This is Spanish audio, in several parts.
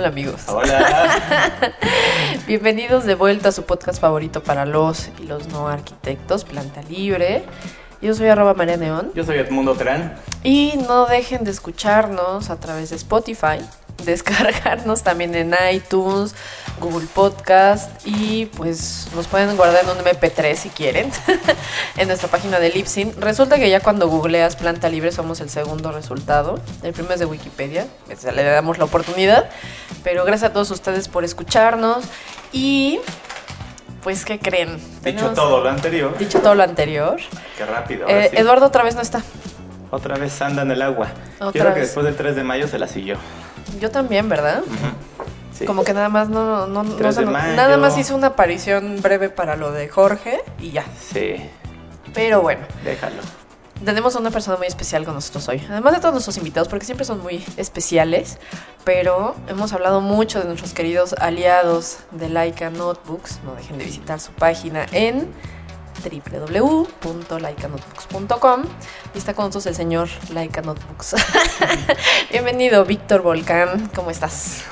Hola amigos. Hola. Bienvenidos de vuelta a su podcast favorito para los y los no arquitectos, Planta Libre. Yo soy arroba María Neón. Yo soy Edmundo Terán. Y no dejen de escucharnos a través de Spotify, descargarnos también en iTunes, Google Podcast y pues nos pueden guardar en un MP3 si quieren en nuestra página de Lipsin. Resulta que ya cuando googleas Planta Libre somos el segundo resultado. El primero es de Wikipedia, le damos la oportunidad. Pero gracias a todos ustedes por escucharnos y pues, ¿qué creen? Dicho todo lo anterior. Dicho todo lo anterior. Qué rápido. eh, sí. Eduardo otra vez no está. Otra vez anda en el agua. Otra creo que después del 3 de mayo se la siguió. Yo también, ¿verdad? Sí. Como que nada más no, no, no 3 se nada más hizo una aparición breve para lo de Jorge y ya. Sí, Pero bueno, déjalo. tenemos a una persona muy especial con nosotros hoy. Además de todos nuestros invitados, porque siempre son muy especiales. Pero hemos hablado mucho de nuestros queridos aliados de Laika Notebooks. No dejen de visitar su página en www.laikanotebooks.com y está con nosotros el señor Laika Notebooks. Bienvenido, Víctor Volcán. ¿Cómo estás?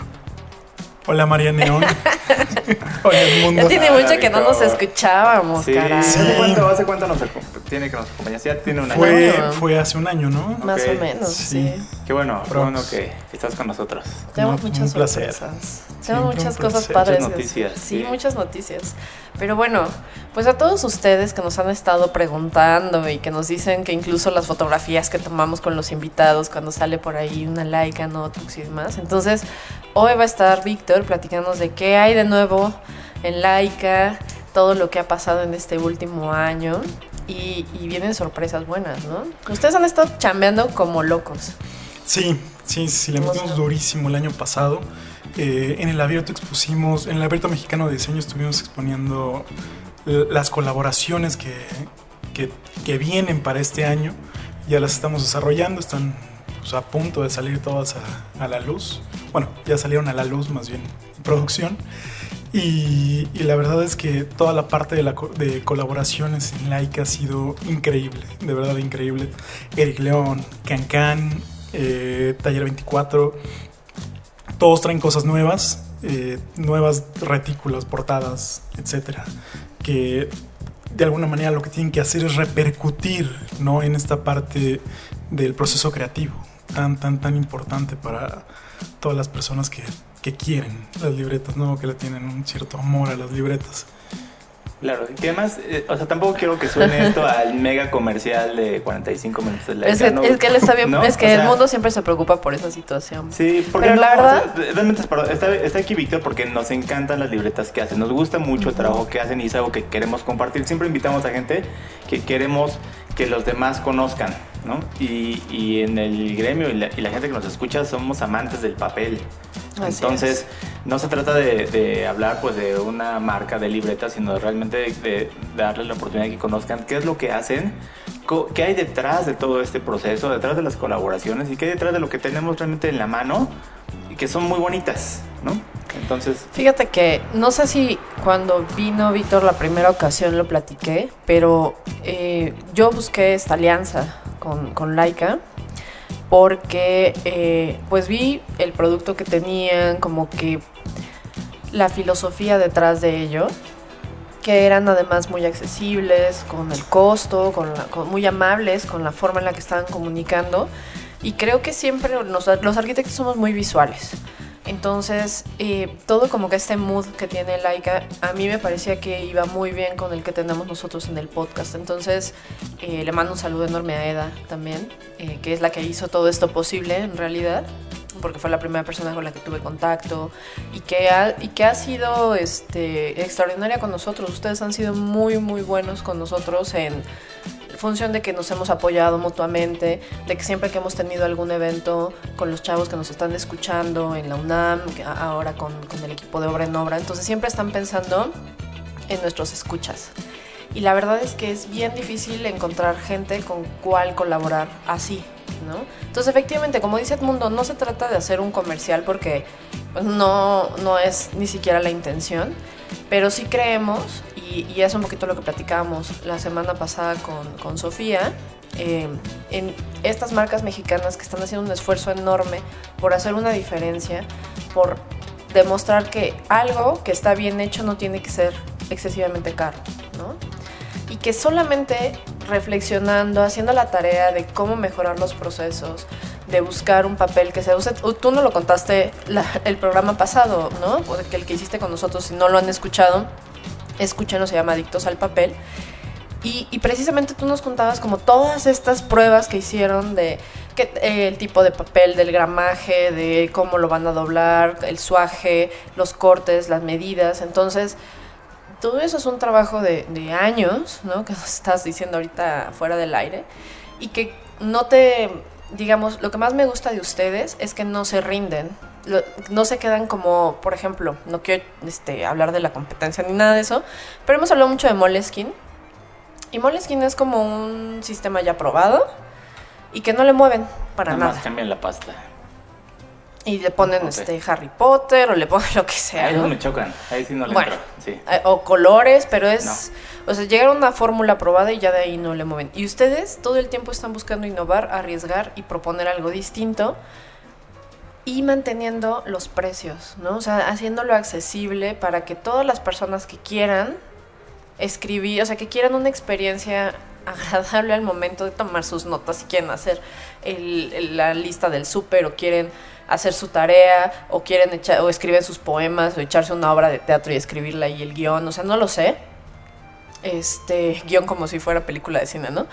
Hola María Neón. Hola Edmundo. Ya tiene mucho que no nos escuchábamos, Sí. caray. ¿Hace cuánto, hace cuánto nos tiene que nos acompañas? Ya tiene una Fue, año. fue hace un año, ¿no? Más o menos, sí. sí. Qué bueno, qué Prox. bueno que estás con nosotros. Tenemos No, muchas un placer. sorpresas. Tenemos un muchas cosas placer. padres. Muchas noticias, Sí, sí. muchas noticias. Pero bueno, pues a todos ustedes que nos han estado preguntando y que nos dicen que incluso las fotografías que tomamos con los invitados cuando sale por ahí una laica, notebooks y demás. Entonces, hoy va a estar Víctor platicándonos de qué hay de nuevo en Laika, todo lo que ha pasado en este último año. Y, y vienen sorpresas buenas, ¿no? Ustedes han estado chambeando como locos. Sí, sí, sí, le ¿Cómo metimos durísimo el año pasado. Eh, en el abierto expusimos, en el abierto mexicano de diseño estuvimos exponiendo las colaboraciones que, que, vienen para este año. Ya las estamos desarrollando, están pues, a punto de salir todas a, la luz. Bueno, ya salieron a la luz más bien en producción. Y, la verdad es que toda la parte de, la, colaboraciones en Laika ha sido increíble, de verdad increíble. Eric León, Cancan, eh, Taller 24, todos traen cosas nuevas, eh, nuevas retículas, portadas, etcétera, que de alguna manera lo que tienen que hacer es repercutir ¿no? en esta parte del proceso creativo, tan, tan, tan importante para todas las personas que, que quieren las libretas, ¿no? que le tienen un cierto amor a las libretas. Claro, que además, eh, o sea, tampoco quiero que suene esto al mega comercial de 45 minutos de la Es que, ¿no? es que él está bien, ¿No? es que O el mundo siempre se preocupa por esa situación. Sí, porque Pero no, la o verdad- sea, realmente está, está aquí Víctor porque nos encantan las libretas que hacen, nos gusta mucho el trabajo que hacen y es algo que queremos compartir. Siempre invitamos a gente que queremos que los demás conozcan, ¿no? Y, y en el gremio y la, y la gente que nos escucha somos amantes del papel. Así Entonces, no se trata de, de hablar pues de una marca de libretas, sino realmente de, de darles la oportunidad de que conozcan qué es lo que hacen, qué hay detrás de todo este proceso, detrás de las colaboraciones y qué hay detrás de lo que tenemos realmente en la mano y que son muy bonitas, ¿no? Entonces, Fíjate que no sé si cuando vino Víctor la primera ocasión lo platiqué, pero eh, yo busqué esta alianza con, con Laika porque eh, pues vi el producto que tenían, como que la filosofía detrás de ello, que eran además muy accesibles con el costo, con muy amables con la forma en la que estaban comunicando. Y creo que siempre los arquitectos somos muy visuales. Entonces, eh, todo como que este mood que tiene Laika, a mí me parecía que iba muy bien con el que tenemos nosotros en el podcast. Entonces, eh, le mando un saludo enorme a Eda también, eh, que es la que hizo todo esto posible en realidad. Porque fue la primera persona con la que tuve contacto y que ha, y que ha sido este, extraordinaria con nosotros. Ustedes han sido muy, muy buenos con nosotros en función de que nos hemos apoyado mutuamente, de que siempre que hemos tenido algún evento con los chavos que nos están escuchando en la UNAM, ahora con, con el equipo de obra en obra, entonces siempre están pensando en nuestros escuchas. Y la verdad es que es bien difícil encontrar gente con cual colaborar así, ¿no? Entonces, efectivamente, como dice Edmundo, no se trata de hacer un comercial porque pues, no, no es ni siquiera la intención, pero sí creemos, y, y es un poquito lo que platicábamos la semana pasada con, con Sofía, eh, en estas marcas mexicanas que están haciendo un esfuerzo enorme por hacer una diferencia, por demostrar que algo que está bien hecho no tiene que ser excesivamente caro. Y que solamente reflexionando, haciendo la tarea de cómo mejorar los procesos, de buscar un papel que se use. Tú no lo contaste el programa pasado, ¿no? Porque el que hiciste con nosotros, si no lo han escuchado, escúchenlo, se llama Adictos al Papel. Y, y, precisamente tú nos contabas como todas estas pruebas que hicieron de que, eh, el tipo de papel, del gramaje, de cómo lo van a doblar, el suaje, los cortes, las medidas. Entonces, todo eso es un trabajo de, de años, ¿no? Que nos estás diciendo ahorita fuera del aire. Y que no te, digamos, lo que más me gusta de ustedes es que no se rinden. Lo, no se quedan como, por ejemplo, no quiero este, hablar de la competencia ni nada de eso, pero hemos hablado mucho de Moleskine. Y Moleskine es como un sistema ya probado y que no le mueven para Nada nada. más cambian la pasta. Y le ponen este Harry Potter o le ponen lo que sea. Ahí ¿no? me chocan. Ahí sí no le Bueno. Sí. Eh, o colores, pero es, o sea, llegaron a una fórmula probada y ya de ahí no le mueven. Y ustedes todo el tiempo están buscando innovar, arriesgar y proponer algo distinto y manteniendo los precios, ¿no? O sea, haciéndolo accesible para que todas las personas que quieran escribir, o sea, que quieran una experiencia agradable al momento de tomar sus notas, si quieren hacer la lista del súper o quieren hacer su tarea o quieren echar, o escriben sus poemas o echarse una obra de teatro y escribirla ahí el guion, o sea, no lo sé. Este, guion como si fuera película de cine, ¿no?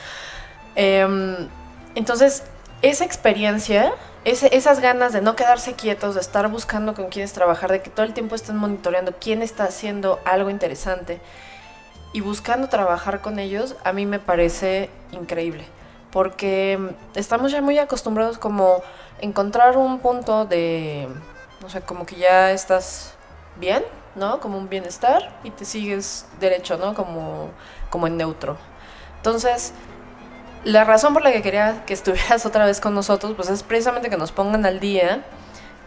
Em, entonces, esa experiencia, esas ganas de no quedarse quietos, de estar buscando con quiénes trabajar, de que todo el tiempo estén monitoreando quién está haciendo algo interesante y buscando trabajar con ellos, a mí me parece increíble. Porque estamos ya muy acostumbrados como encontrar un punto de, no sé, como que ya estás bien, ¿no? Como un bienestar y te sigues derecho, ¿no? Como, como en neutro. Entonces, la razón por la que quería que estuvieras otra vez con nosotros, pues es precisamente que nos pongan al día,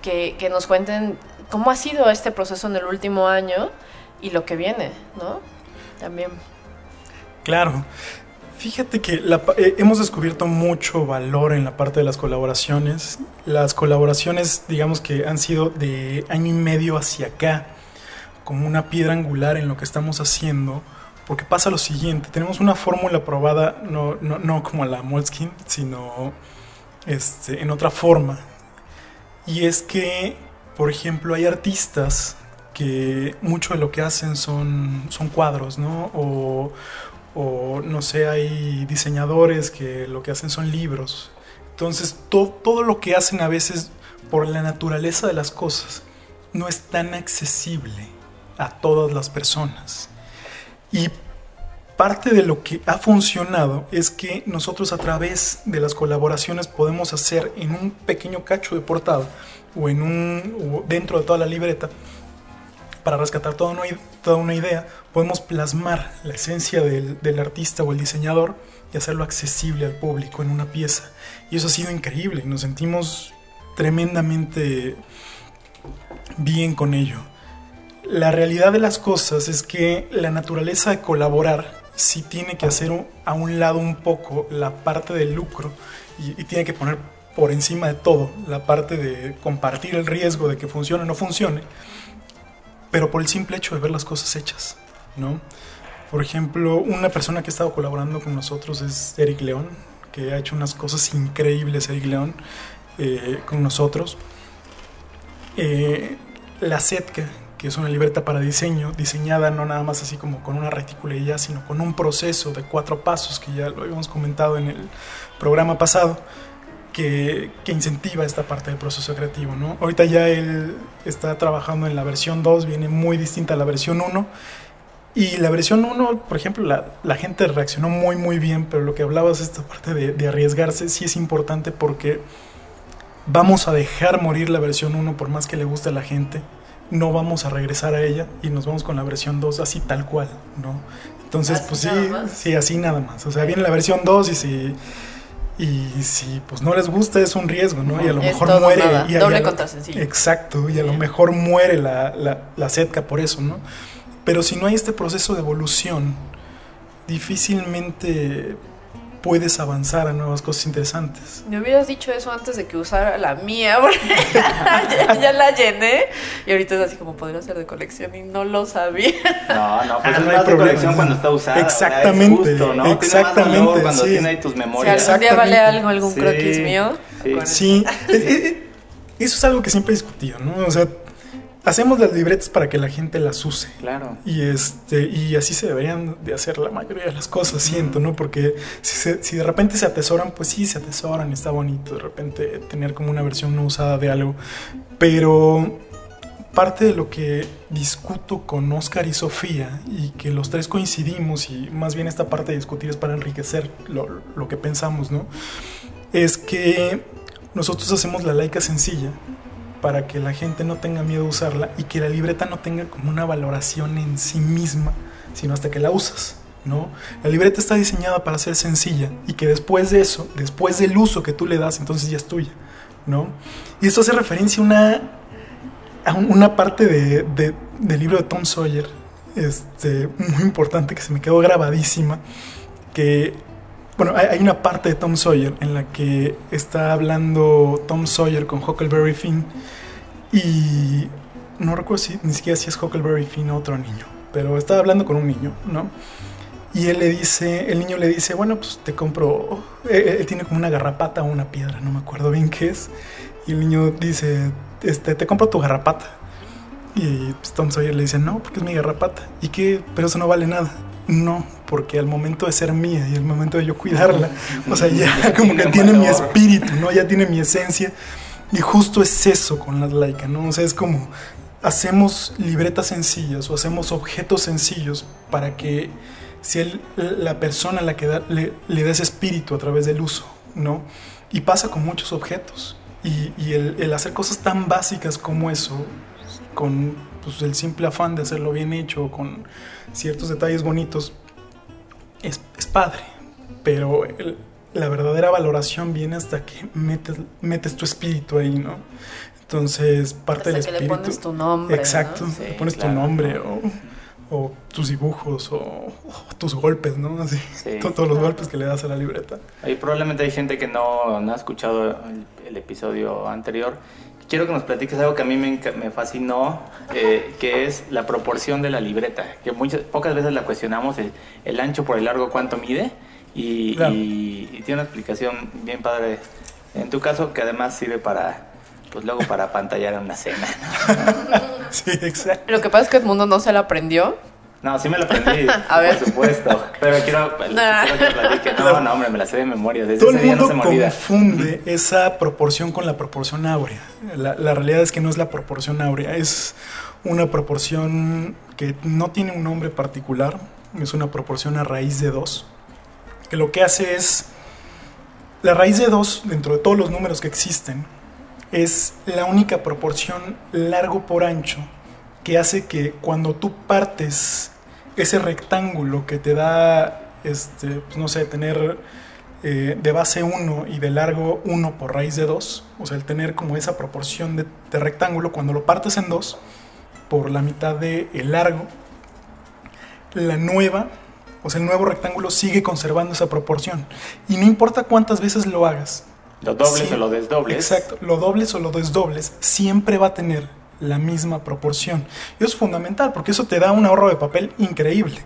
que, que nos cuenten cómo ha sido este proceso en el último año y lo que viene, ¿no? También. Claro. Fíjate que la eh, hemos descubierto mucho valor en la parte de las colaboraciones. Las colaboraciones, digamos que han sido de año y medio hacia acá, como una piedra angular en lo que estamos haciendo, porque pasa lo siguiente, tenemos una fórmula probada, no, no, no como la Moleskine, sino este, en otra forma. Y es que, por ejemplo, hay artistas que mucho de lo que hacen son, son cuadros, ¿no? O, o, no sé, hay diseñadores que lo que hacen son libros. Entonces, to- todo lo que hacen a veces, por la naturaleza de las cosas, no es tan accesible a todas las personas. Y parte de lo que ha funcionado es que nosotros a través de las colaboraciones podemos hacer en un pequeño cacho de portada o en un o dentro de toda la libreta para rescatar toda una, idea, podemos plasmar la esencia del, artista o el diseñador y hacerlo accesible al público en una pieza. Y eso ha sido increíble, nos sentimos tremendamente bien con ello. La realidad de las cosas es que la naturaleza de colaborar sí tiene que hacer a un lado un poco la parte del lucro y tiene que poner por encima de todo la parte de compartir el riesgo de que funcione o no funcione, pero por el simple hecho de ver las cosas hechas, ¿no? Por ejemplo, una persona que ha estado colaborando con nosotros es Eric León, que ha hecho unas cosas increíbles, Eric León, eh, con nosotros. Eh, la Setka, que es una libreta para diseño, diseñada no nada más así como con una retícula y ya, sino con un proceso de cuatro pasos, que ya lo habíamos comentado en el programa pasado, que, que, incentiva esta parte del proceso creativo, ¿no? Ahorita ya él está trabajando en la versión 2, viene muy distinta a la versión 1. Y la versión 1, por ejemplo, la, la, gente reaccionó muy, muy bien, pero lo que hablabas, esta parte de, de, arriesgarse, sí es importante porque vamos a dejar morir la versión 1 por más que le guste a la gente. No vamos a regresar a ella y nos vamos con la versión 2 así tal cual, ¿no? Entonces, ¿Así pues sí, más? sí, así nada más. O sea, viene la versión 2 y si y si pues no les gusta es un riesgo, ¿no? Y a lo Es mejor muere. Y, Doble a- contra sencillo. Exacto, y a lo mejor muere la, la, la Zetka por eso, ¿no? Pero si no hay este proceso de evolución, difícilmente puedes avanzar a nuevas cosas interesantes. Me hubieras dicho eso antes de que usara la mía, porque ya, ya la llené y ahorita es así como podría ser de colección y no lo sabía. No, no, pues Ah, es no hay de problema. colección cuando está usada. o sea, Exactamente, es justo, ¿no? Tiene más valor exactamente, cuando sí. tiene ahí tus Si algún día vale algo, algún Sí, croquis mío, sí. Sí, eso es algo que siempre he discutido, ¿no? O sea, hacemos las libretas para que la gente las use. Claro. Y este y así se deberían de hacer la mayoría de las cosas, siento, ¿no? Porque si, se- si de repente se atesoran, pues sí, se atesoran, está bonito de repente tener como una versión no usada de algo. Pero parte de lo que discuto con Oscar y Sofía y que los tres coincidimos y más bien esta parte de discutir es para enriquecer lo, lo que pensamos, ¿no? Es que nosotros hacemos la laica sencilla para que la gente no tenga miedo a usarla y que la libreta no tenga como una valoración en sí misma, sino hasta que la usas, ¿no? La libreta está diseñada para ser sencilla y que después de eso, después del uso que tú le das, entonces ya es tuya, ¿no? Y esto hace referencia a una, a un- una parte de- del libro de Tom Sawyer, este, muy importante que se me quedó grabadísima, que bueno, hay, una parte de Tom Sawyer en la que está hablando Tom Sawyer con Huckleberry Finn y no recuerdo si ni siquiera si es Huckleberry Finn o otro niño, pero está hablando con un niño, ¿no? Y él le dice, el niño le dice, bueno, pues te compro, él, él tiene como una garrapata o una piedra, no me acuerdo bien qué es. Y el niño dice, este, te compro tu garrapata. Y pues, Tom Sawyer le dice, no, porque es mi garrapata. ¿Y qué? Pero eso no vale nada. No, porque al momento de ser mía y al momento de yo cuidarla, o sea, ya como que Tiene mi espíritu, ¿no? Ya tiene mi esencia. Y justo es eso con las laicas, ¿no? O sea, es como hacemos libretas sencillas o hacemos objetos sencillos para que sea el- la persona a la que da- le, le da ese espíritu a través del uso, ¿no? Y pasa con muchos objetos. Y, y el, el hacer cosas tan básicas como eso, con pues, el simple afán de hacerlo bien hecho, con ciertos detalles bonitos, es, es padre. Pero el- la verdadera valoración viene hasta que metes, metes tu espíritu ahí, ¿no? Entonces, parte Hasta del que le espíritu. pones tu nombre. ¿no? Exacto, Sí, le pones claro. tu nombre o, o tus dibujos o, o tus golpes, ¿no? Así, Sí. to- todos los golpes que le das a la libreta. Ahí probablemente hay gente que no, no ha escuchado el, el episodio anterior. Quiero que nos platiques algo que a mí me, me fascinó, eh, que es la proporción de la libreta. Que muchas, pocas veces la cuestionamos, el, el ancho por el largo, cuánto mide. Y, Claro. y- y tiene una explicación bien padre. En tu caso, que además sirve para, pues luego para pantallar en una cena. Sí, exacto. Lo que pasa es que Edmundo no se la aprendió. No, sí me lo aprendí, A ver. por supuesto. Pero quiero, Nah. quiero que platique. No, no, hombre, me la sé de memoria. Desde Todo el ese día no mundo se me olvida. confunde esa proporción con la proporción áurea. La, la realidad es que no es la proporción áurea, es una proporción que no tiene un nombre particular, es una proporción a raíz de 2, que lo que hace es, la raíz de 2, dentro de todos los números que existen, es la única proporción largo por ancho que hace que cuando tú partes ese rectángulo que te da, este, pues no sé, tener eh, de base 1 y de largo 1 por raíz de 2, o sea, el tener como esa proporción de, de rectángulo, cuando lo partes en 2 por la mitad del el largo, la nueva, o sea, el nuevo rectángulo sigue conservando esa proporción. Y no importa cuántas veces lo hagas, Lo dobles Sí, o lo desdobles. Exacto, lo dobles o lo desdobles siempre va a tener la misma proporción. Y eso es fundamental porque eso te da un ahorro de papel increíble.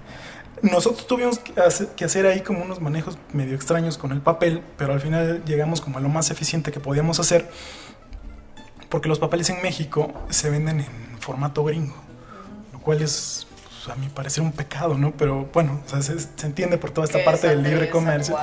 Nosotros tuvimos que hacer, ahí como unos manejos medio extraños con el papel, pero al final llegamos como a lo más eficiente que podíamos hacer porque los papeles en México se venden en formato gringo, lo cual es pues, a mi parecer un pecado, ¿no? Pero bueno, o sea, se, se entiende por toda esta parte del libre comercio.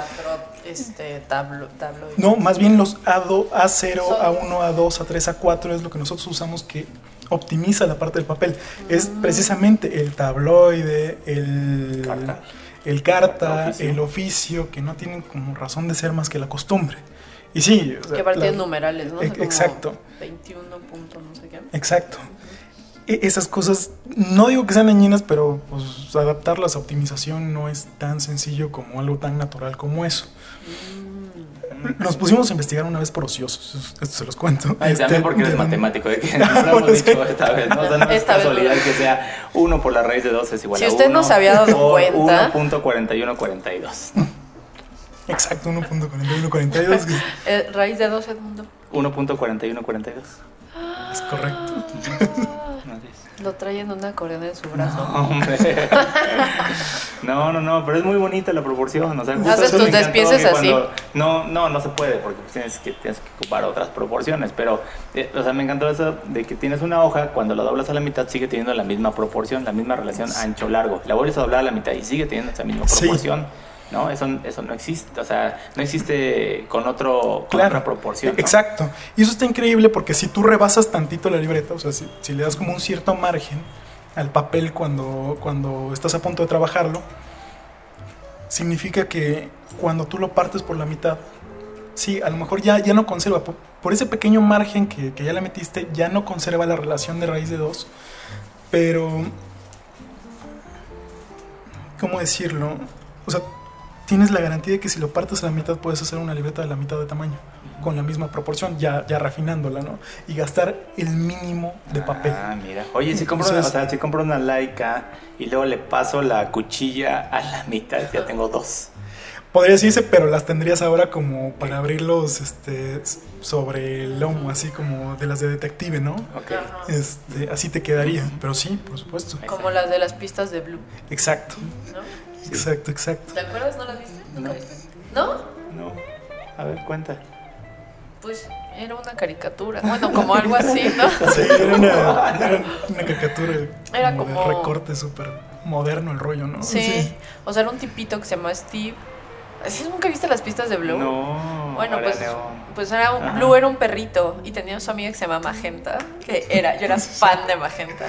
Este tablo, tabloide. No, más bien los A2, A0, Son- A1, A2, A3, A4 es lo que nosotros usamos que optimiza la parte del papel. Es Mm. precisamente el tabloide, el Carta. el carta, Oficio. el oficio, que no tienen como razón de ser más que la costumbre. Y sí, o sea, que aparte la- numerales, ¿no? O sea, e- exacto. 21 punto no sé qué. Exacto. E- Esas cosas, no digo que sean dañinas, pero pues adaptarlas a optimización no es tan sencillo como algo tan natural como eso. Nos pusimos a investigar una vez por ociosos, esto se los cuento. Ay, Este, también porque eres de- matemático, ¿eh? que no lo hemos dicho esta vez, ¿no? O sea, no es casualidad que sea 1 por la raíz de 2 es igual Si a 1. usted no se había dado cuenta. 1.4142. Exacto, 1.4142, que Eh, raíz de 2, Edmundo. 1.4142. es correcto. Lo trae en una acordeón en su brazo. Hombre. No, no, no, pero es muy bonita la proporción. O sea, justo Haces eso me tus encantó, despieces así. cuando- No, no, no se puede porque pues, tienes, que, tienes que ocupar otras proporciones. Pero, eh, o sea, me encantó eso de que tienes una hoja, cuando la doblas a la mitad sigue teniendo la misma proporción, la misma relación ancho-largo. La vuelves a doblar a la mitad y sigue teniendo esa misma Sí. ¿No? Eso, eso no existe. O sea, no existe con, otro, con Claro. otra proporción. ¿no? Exacto. Y eso está increíble porque si tú rebasas tantito la libreta, o sea, si, si le das como un cierto margen al papel cuando, cuando estás a punto de trabajarlo, significa que cuando tú lo partes por la mitad, sí, a lo mejor ya, ya no conserva, por, por ese pequeño margen que, que ya le metiste, ya no conserva la relación de raíz de 2, pero, ¿cómo decirlo? O sea, tienes la garantía de que si lo partes a la mitad puedes hacer una libreta de la mitad de tamaño, con la misma proporción, ya, ya refinándola, ¿no? Y gastar el mínimo de papel. Ah, mira. Oye, si compro, una, o sea, si compro una Leica y luego le paso la cuchilla a la mitad, ya tengo dos. Podría decirse, pero las tendrías ahora como para abrirlos este, sobre el lomo, así como de las de detective, ¿no? Ok. Ajá. Este, así te quedaría, pero sí, por supuesto. Como las de las pistas de Blue, Exacto, ¿no? Exacto, exacto. ¿Te acuerdas? ¿No las viste? ¿Nunca No. viste? ¿No? No. A ver, cuenta. Pues era una caricatura. Bueno, como algo así, ¿no? Sí, era una, era una caricatura Era como, como- de recorte súper moderno el rollo, ¿no? Sí. O sea, era un tipito que se llama Steve. ¿Sí nunca viste las pistas de Blue? No. Bueno, pues, no. pues era un, Ajá. Blue era un perrito y tenía su amiga que se llama Magenta, que era, yo era fan de Magenta.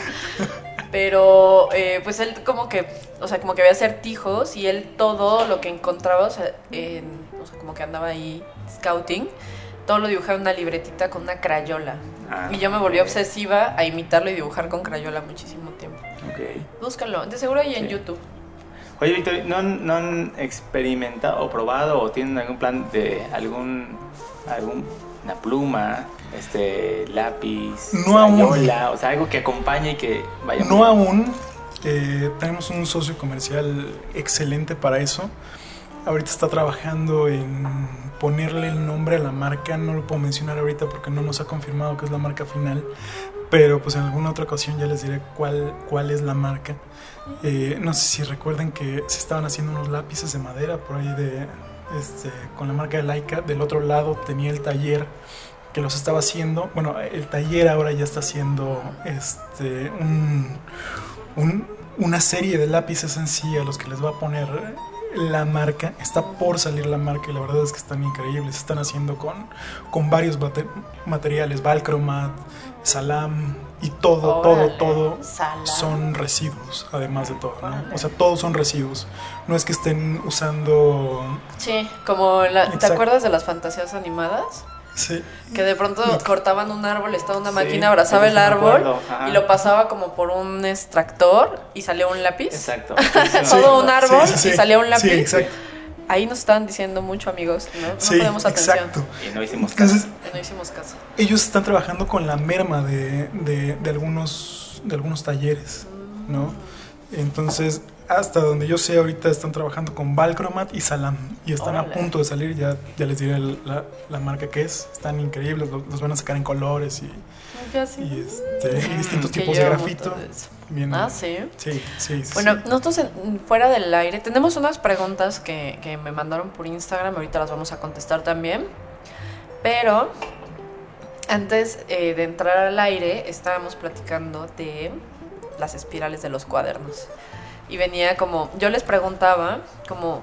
Pero eh, pues él como que, o sea, como que había acertijos y él todo lo que encontraba, o sea, en- o sea, como que andaba ahí scouting, todo lo dibujaba en una libretita con una crayola. Ah, Y yo me volví obsesiva a imitarlo y dibujar con crayola muchísimo tiempo. Ok. Búscalo, de seguro ahí en Sí. YouTube. Oye, Víctor, ¿no, ¿no han experimentado o probado o tienen algún plan de algún, algún una pluma, este lápiz, No aún. o sea, algo que acompañe y que vaya No aún. eh, tenemos un socio comercial excelente para eso. Ahorita está trabajando en ponerle el nombre a la marca. No lo puedo mencionar ahorita porque no nos ha confirmado que es la marca final. Pero pues en alguna otra ocasión ya les diré cuál, cuál es la marca. Eh, no sé si recuerdan que se estaban haciendo unos lápices de madera por ahí de este, con la marca de Laika. Del otro lado tenía el taller que los estaba haciendo. Bueno, el taller ahora ya está haciendo este, un, un- una serie de lápices en sí a los que les va a poner la marca. Está por salir la marca y la verdad es que están increíbles. Están haciendo con, con varios bate- materiales, Valcromat, Salam y todo, todo, Órale, todo Salam. son residuos, además de todo. ¿no? Órale. O sea, todos son residuos. No es que estén usando... Sí, como la, ¿te acuerdas de las fantasías animadas? Sí, Que de pronto cortaban un árbol, estaba una Sí, máquina, abrazaba sí, el sí me árbol y lo pasaba como por un extractor y salía un lápiz. Exacto. Todo un árbol sí, sí, y salía un lápiz. Sí, exacto. Ahí nos estaban diciendo mucho, amigos. No, no Sí, ponemos atención. exacto. Y no hicimos caso. Entonces, No hicimos caso. ellos están trabajando con la merma de, de- de algunos, de algunos talleres, ¿no? Entonces, hasta donde yo sé, ahorita están trabajando con Valcromat y Salam. Y están Órale. a punto de salir, ya, ya les diré la, la marca que es. Están increíbles, lo- los van a sacar en colores y, sí. y, este, y distintos tipos de grafito. Bien- Ah, sí. Sí, sí, sí. Bueno, nosotros en- fuera del aire tenemos unas preguntas que, que me mandaron por Instagram, ahorita las vamos a contestar también. Pero antes eh, de entrar al aire estábamos platicando de las espirales de los cuadernos. Y venía como, yo les preguntaba como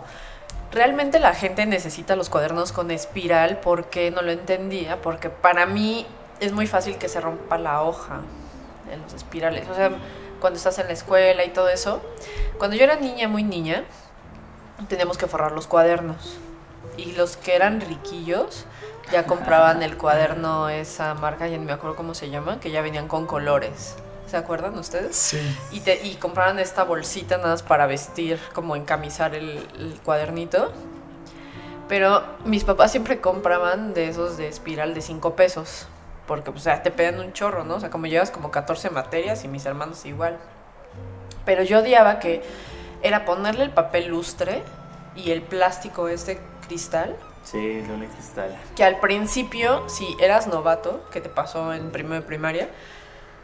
realmente la gente necesita los cuadernos con espiral porque no lo entendía, porque para mí es muy fácil que se rompa la hoja en los espirales. O sea, cuando estás en la escuela y todo eso. Cuando yo era niña, muy niña, teníamos que forrar los cuadernos. Y los que eran riquillos ya compraban el cuaderno, esa marca, ya no me acuerdo cómo se llama, que ya venían con colores. ¿Se acuerdan ustedes? Sí. Y, te, y compraban esta bolsita nada más para vestir, como encamisar el, el cuadernito. Pero mis papás siempre compraban de esos de espiral de 5 pesos. Porque, pues, o sea, te pegan un chorro, ¿no? O sea, como llevas como 14 materias y mis hermanos igual. Pero yo odiaba que era ponerle el papel lustre y el plástico este cristal. Sí, de una cristal. Que al principio, si eras novato, que te pasó en primero de primaria,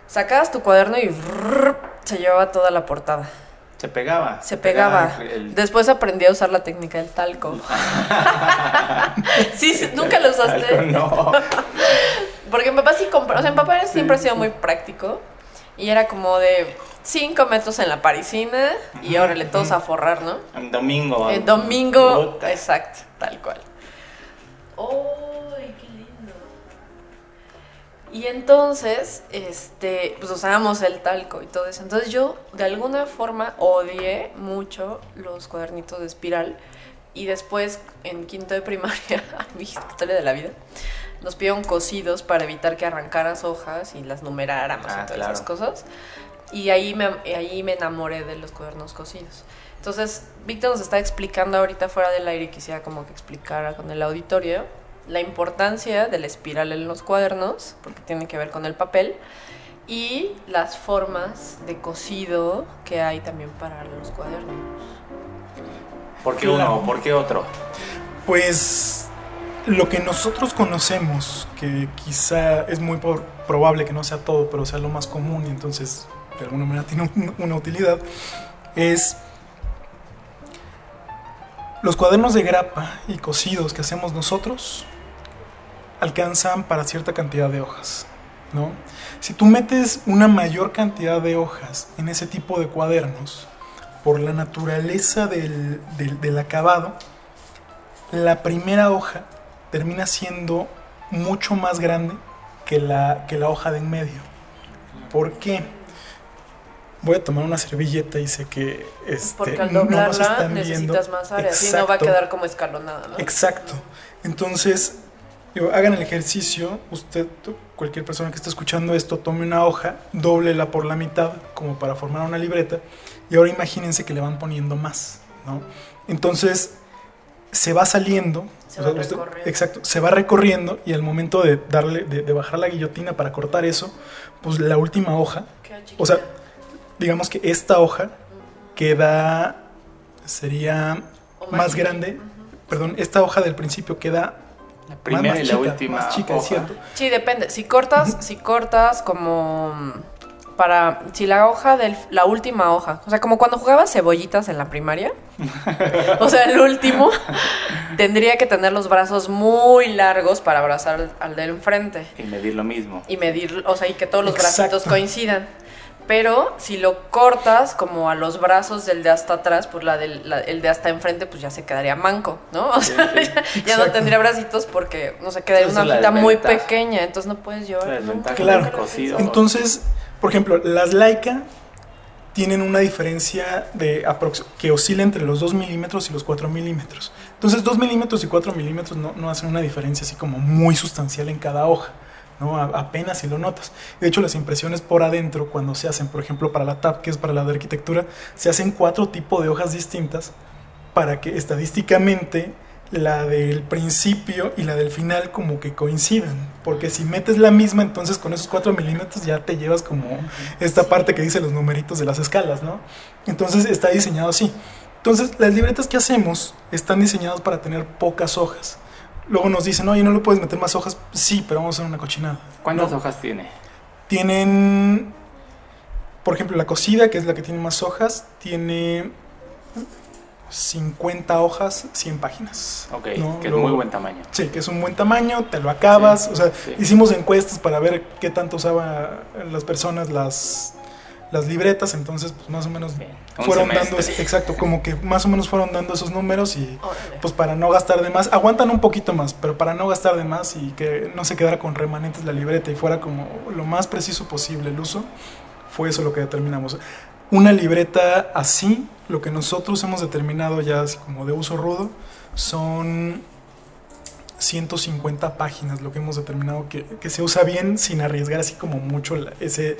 sacabas tu cuaderno y brrr, se llevaba toda la portada. Se pegaba. Se pegaba. el- Después aprendí a usar la técnica del talco. sí, sí, nunca lo usaste. No. Porque mi papá sí compró, o sea, mi papá siempre ha sido muy práctico. Y era como de 5 metros en la parisina y órale, todos a forrar, ¿no? En domingo. El domingo, Puta. exacto, tal cual. ¡Uy, qué lindo! Y entonces, este, pues usábamos el talco y todo eso. Entonces yo, de alguna forma, odié mucho los cuadernitos de espiral. Y después, en quinto de primaria, mi historia de la vida, nos pidieron cosidos para evitar que arrancaras hojas y las numeráramos Ah, y todas claro. esas cosas. Y ahí me, ahí me enamoré de los cuadernos cosidos. Entonces, Víctor nos está explicando ahorita fuera del aire y quisiera como que explicara con el auditorio la importancia de la espiral en los cuadernos, porque tiene que ver con el papel, y las formas de cosido que hay también para los cuadernos. ¿Por qué uno? ¿Por qué otro? Pues lo que nosotros conocemos, que quizá es muy por- probable que no sea todo, pero sea lo más común y entonces de alguna manera tiene un- una utilidad, es los cuadernos de grapa y cosidos que hacemos nosotros alcanzan para cierta cantidad de hojas, ¿no? Si tú metes una mayor cantidad de hojas en ese tipo de cuadernos, por la naturaleza del, del- del acabado, la primera hoja termina siendo mucho más grande que la, que la hoja de en medio. ¿Por qué? Voy a tomar una servilleta y sé que este, Porque al no nos doblarla están necesitas viendo. más área, si no va a quedar como escalonada, ¿no? Exacto. Entonces, digo, hagan el ejercicio. Usted, cualquier persona que esté escuchando esto, tome una hoja, dóblela por la mitad, como para formar una libreta. Y ahora imagínense que le van poniendo más, ¿no? Entonces, se va saliendo. Se va usted- exacto. Se va recorriendo y al momento de darle, de, de bajar la guillotina para cortar eso, pues la última hoja, o sea, digamos que esta hoja queda, sería más grande. Perdón, esta hoja del principio queda La primera más y la chica, última. más chica, es hoja. cierto. Sí, depende. Si cortas, si cortas como para si la hoja del la última hoja, o sea, como cuando jugabas cebollitas en la primaria. o sea, el último tendría que tener los brazos muy largos para abrazar al, al del enfrente Y medir lo mismo. y medir, o sea, y que todos los Exacto. bracitos coincidan. Pero si lo cortas como a los brazos del de hasta atrás, pues la del la- el de hasta enfrente pues ya se quedaría manco, ¿no? O sea, sí. ya, ya no tendría bracitos porque no sé, quedaría una hojita muy pequeña, entonces no puedes llevar. Claro. Entonces, por ejemplo, las Leica tienen una diferencia de aprox- que oscila entre los 2 milímetros y los 4 milímetros. Entonces, 2 milímetros y 4 milímetros no, no hacen una diferencia así como muy sustancial en cada hoja. ¿No? A- apenas si lo notas. De hecho, las impresiones por adentro, cuando se hacen, por ejemplo, para la TAP, que es para la de arquitectura, se hacen cuatro tipos de hojas distintas para que estadísticamente la del principio y la del final como que coincidan. Porque si metes la misma, entonces con esos 4 milímetros ya te llevas como esta parte que dice los numeritos de las escalas, ¿no? Entonces está diseñado así. Entonces las libretas que hacemos están diseñadas para tener pocas hojas. Luego nos dicen, oye, ¿no le puedes meter más hojas? Sí, pero vamos a hacer una cochinada. ¿Cuántas No. hojas tiene? Tienen, por ejemplo, la cocida, que es la que tiene más hojas, tiene 50 hojas, 100 páginas. Ok, ¿no? que es Luego- muy buen tamaño. Sí, que es un buen tamaño, te lo acabas. Sí, o sea, sí. hicimos encuestas para ver qué tanto usaban las personas las, las libretas, entonces pues más o menos Bien, fueron dando, exacto, como que más o menos fueron dando esos números y Órale. pues para no gastar de más, aguantan un poquito más, pero para no gastar de más y que no se quedara con remanentes la libreta y fuera como lo más preciso posible el uso, fue eso lo que determinamos. Una libreta así, lo que nosotros hemos determinado ya así como de uso rudo, son 150 páginas, lo que hemos determinado que, que se usa bien sin arriesgar así como mucho la- ese,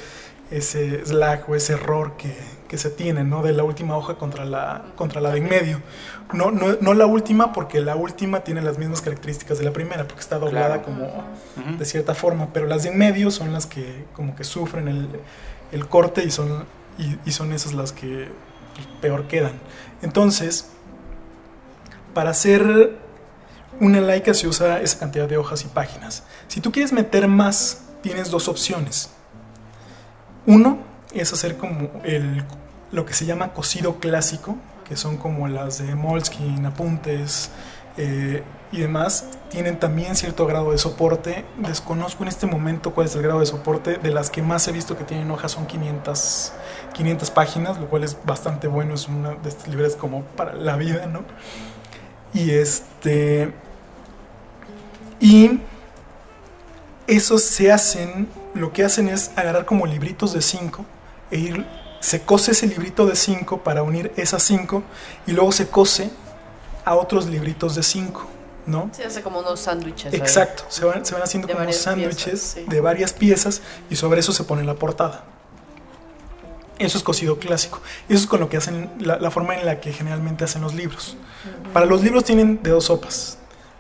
ese slack o ese error que, que se tiene, ¿no? De la última hoja contra la, contra la de en medio. No, no, no la última porque la última tiene las mismas características de la primera, porque está doblada Claro. como de cierta forma, pero las de en medio son las que como que sufren el, el corte y son, y, y son esas las que peor quedan. Entonces, para hacer una laica se usa esa cantidad de hojas y páginas. Si tú quieres meter más, tienes dos opciones. Uno es hacer como el, lo que se llama cosido clásico, que son como las de Moleskine, apuntes eh, y demás. Tienen también cierto grado de soporte. Desconozco en este momento cuál es el grado de soporte. De las que más he visto que tienen hojas son 500, 500 páginas, lo cual es bastante bueno. Es una de estas libretas como para la vida, ¿no? Y este. Y esos se hacen, lo que hacen es agarrar como libritos de 5 e ir, se cose ese librito de 5 para unir esas 5 y luego se cose a otros libritos de 5, ¿no? Se hace como unos sándwiches. Exacto, se van, se van haciendo De como sándwiches sí. de varias piezas y sobre eso se pone la portada. Eso es cosido clásico. Eso es con lo que hacen, la, la forma en la que generalmente hacen los libros. Para los libros tienen de dos sopas.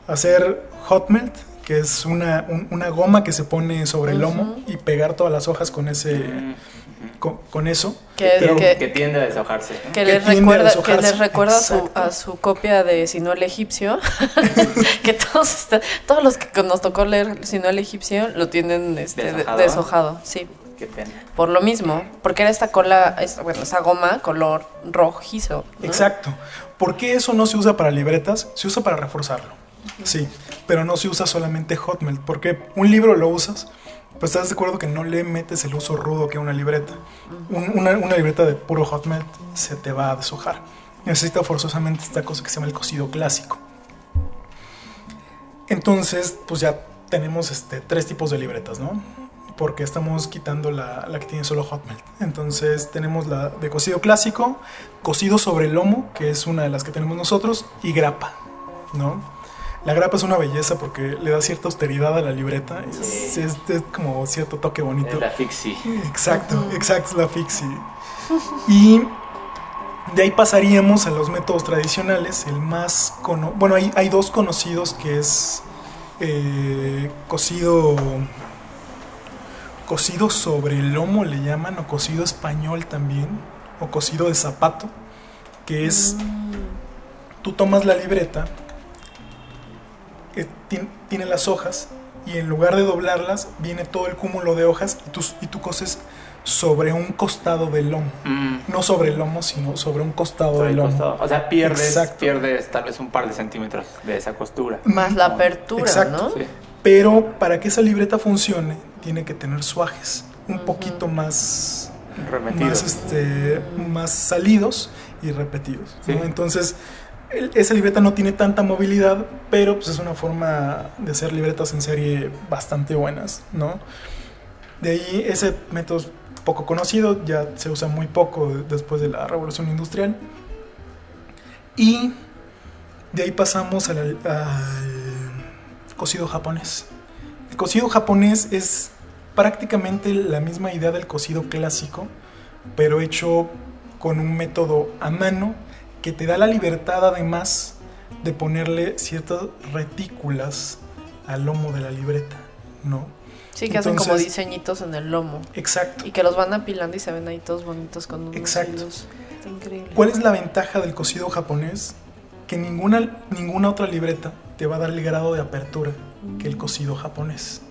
Hacer hot melt, que es una, un- una goma que se pone sobre el lomo y pegar todas las hojas con ese con, con eso. Que, Pero- que- Que tiende a deshojarse. ¿no? que que les recuerda, que deshojarse. les recuerda a su, a su copia de Si no el egipcio. que todos, está- todos los que nos tocó leer Si no el egipcio lo tienen este, de- Deshojado. deshojado. Sí. Qué pena. Por lo mismo, porque era esta cola, esta- bueno, esa goma color rojizo. ¿no? Exacto. ¿Por qué eso no se usa para libretas? Se usa para reforzarlo. Sí, pero no se usa solamente Hotmail. Porque un libro lo usas, pues estás de acuerdo que no le metes el uso rudo que una libreta. Un- una, una libreta de puro Hotmail se te va a deshojar. Necesita forzosamente esta cosa que se llama el cosido clásico. Entonces, pues ya tenemos este, tres tipos de libretas, ¿no? Porque estamos quitando la, la que tiene solo Hotmail. Entonces tenemos la de cosido clásico, cosido sobre lomo, que es una de las que tenemos nosotros, y grapa, ¿no? La grapa es una belleza porque le da cierta austeridad a la libreta. Es, Sí. es- es como cierto toque bonito. Es la fixie. Exacto, exacto, es la fixie. Y de ahí pasaríamos a los métodos tradicionales. El más cono bueno, hay, hay dos conocidos que es eh, cocido cocido sobre el lomo le llaman o cocido español también o cocido de zapato que es tú tomas la libreta tiene las hojas y en lugar de doblarlas viene todo el cúmulo de hojas y tú, y tú coses sobre un costado del lomo. Mm. No sobre el lomo, sino sobre un costado Por del el lomo. costado. O sea, pierdes, Exacto. pierdes tal vez un par de centímetros de esa costura. Más la apertura, Exacto. ¿no? Sí. Pero para que esa libreta funcione, tiene que tener suajes un poquito más, más, este, más salidos y repetidos. Entonces, esa libreta no tiene tanta movilidad, pero pues es una forma de hacer libretas en serie bastante buenas, ¿no? De ahí ese método poco conocido, ya se usa muy poco de- después de la revolución industrial. Y de ahí pasamos al, al cocido japonés. El cocido japonés es prácticamente la misma idea del cocido clásico, pero hecho con un método a mano que te da la libertad además de ponerle ciertas retículas al lomo de la libreta, ¿no? Sí, que hacen como diseñitos en el lomo. Exacto. Y que los van apilando y se ven ahí todos bonitos con unos Exacto. hilos. Está increíble. ¿Cuál es la ventaja del cocido japonés? Que ninguna, ninguna otra libreta te va a dar el grado de apertura que el cocido japonés,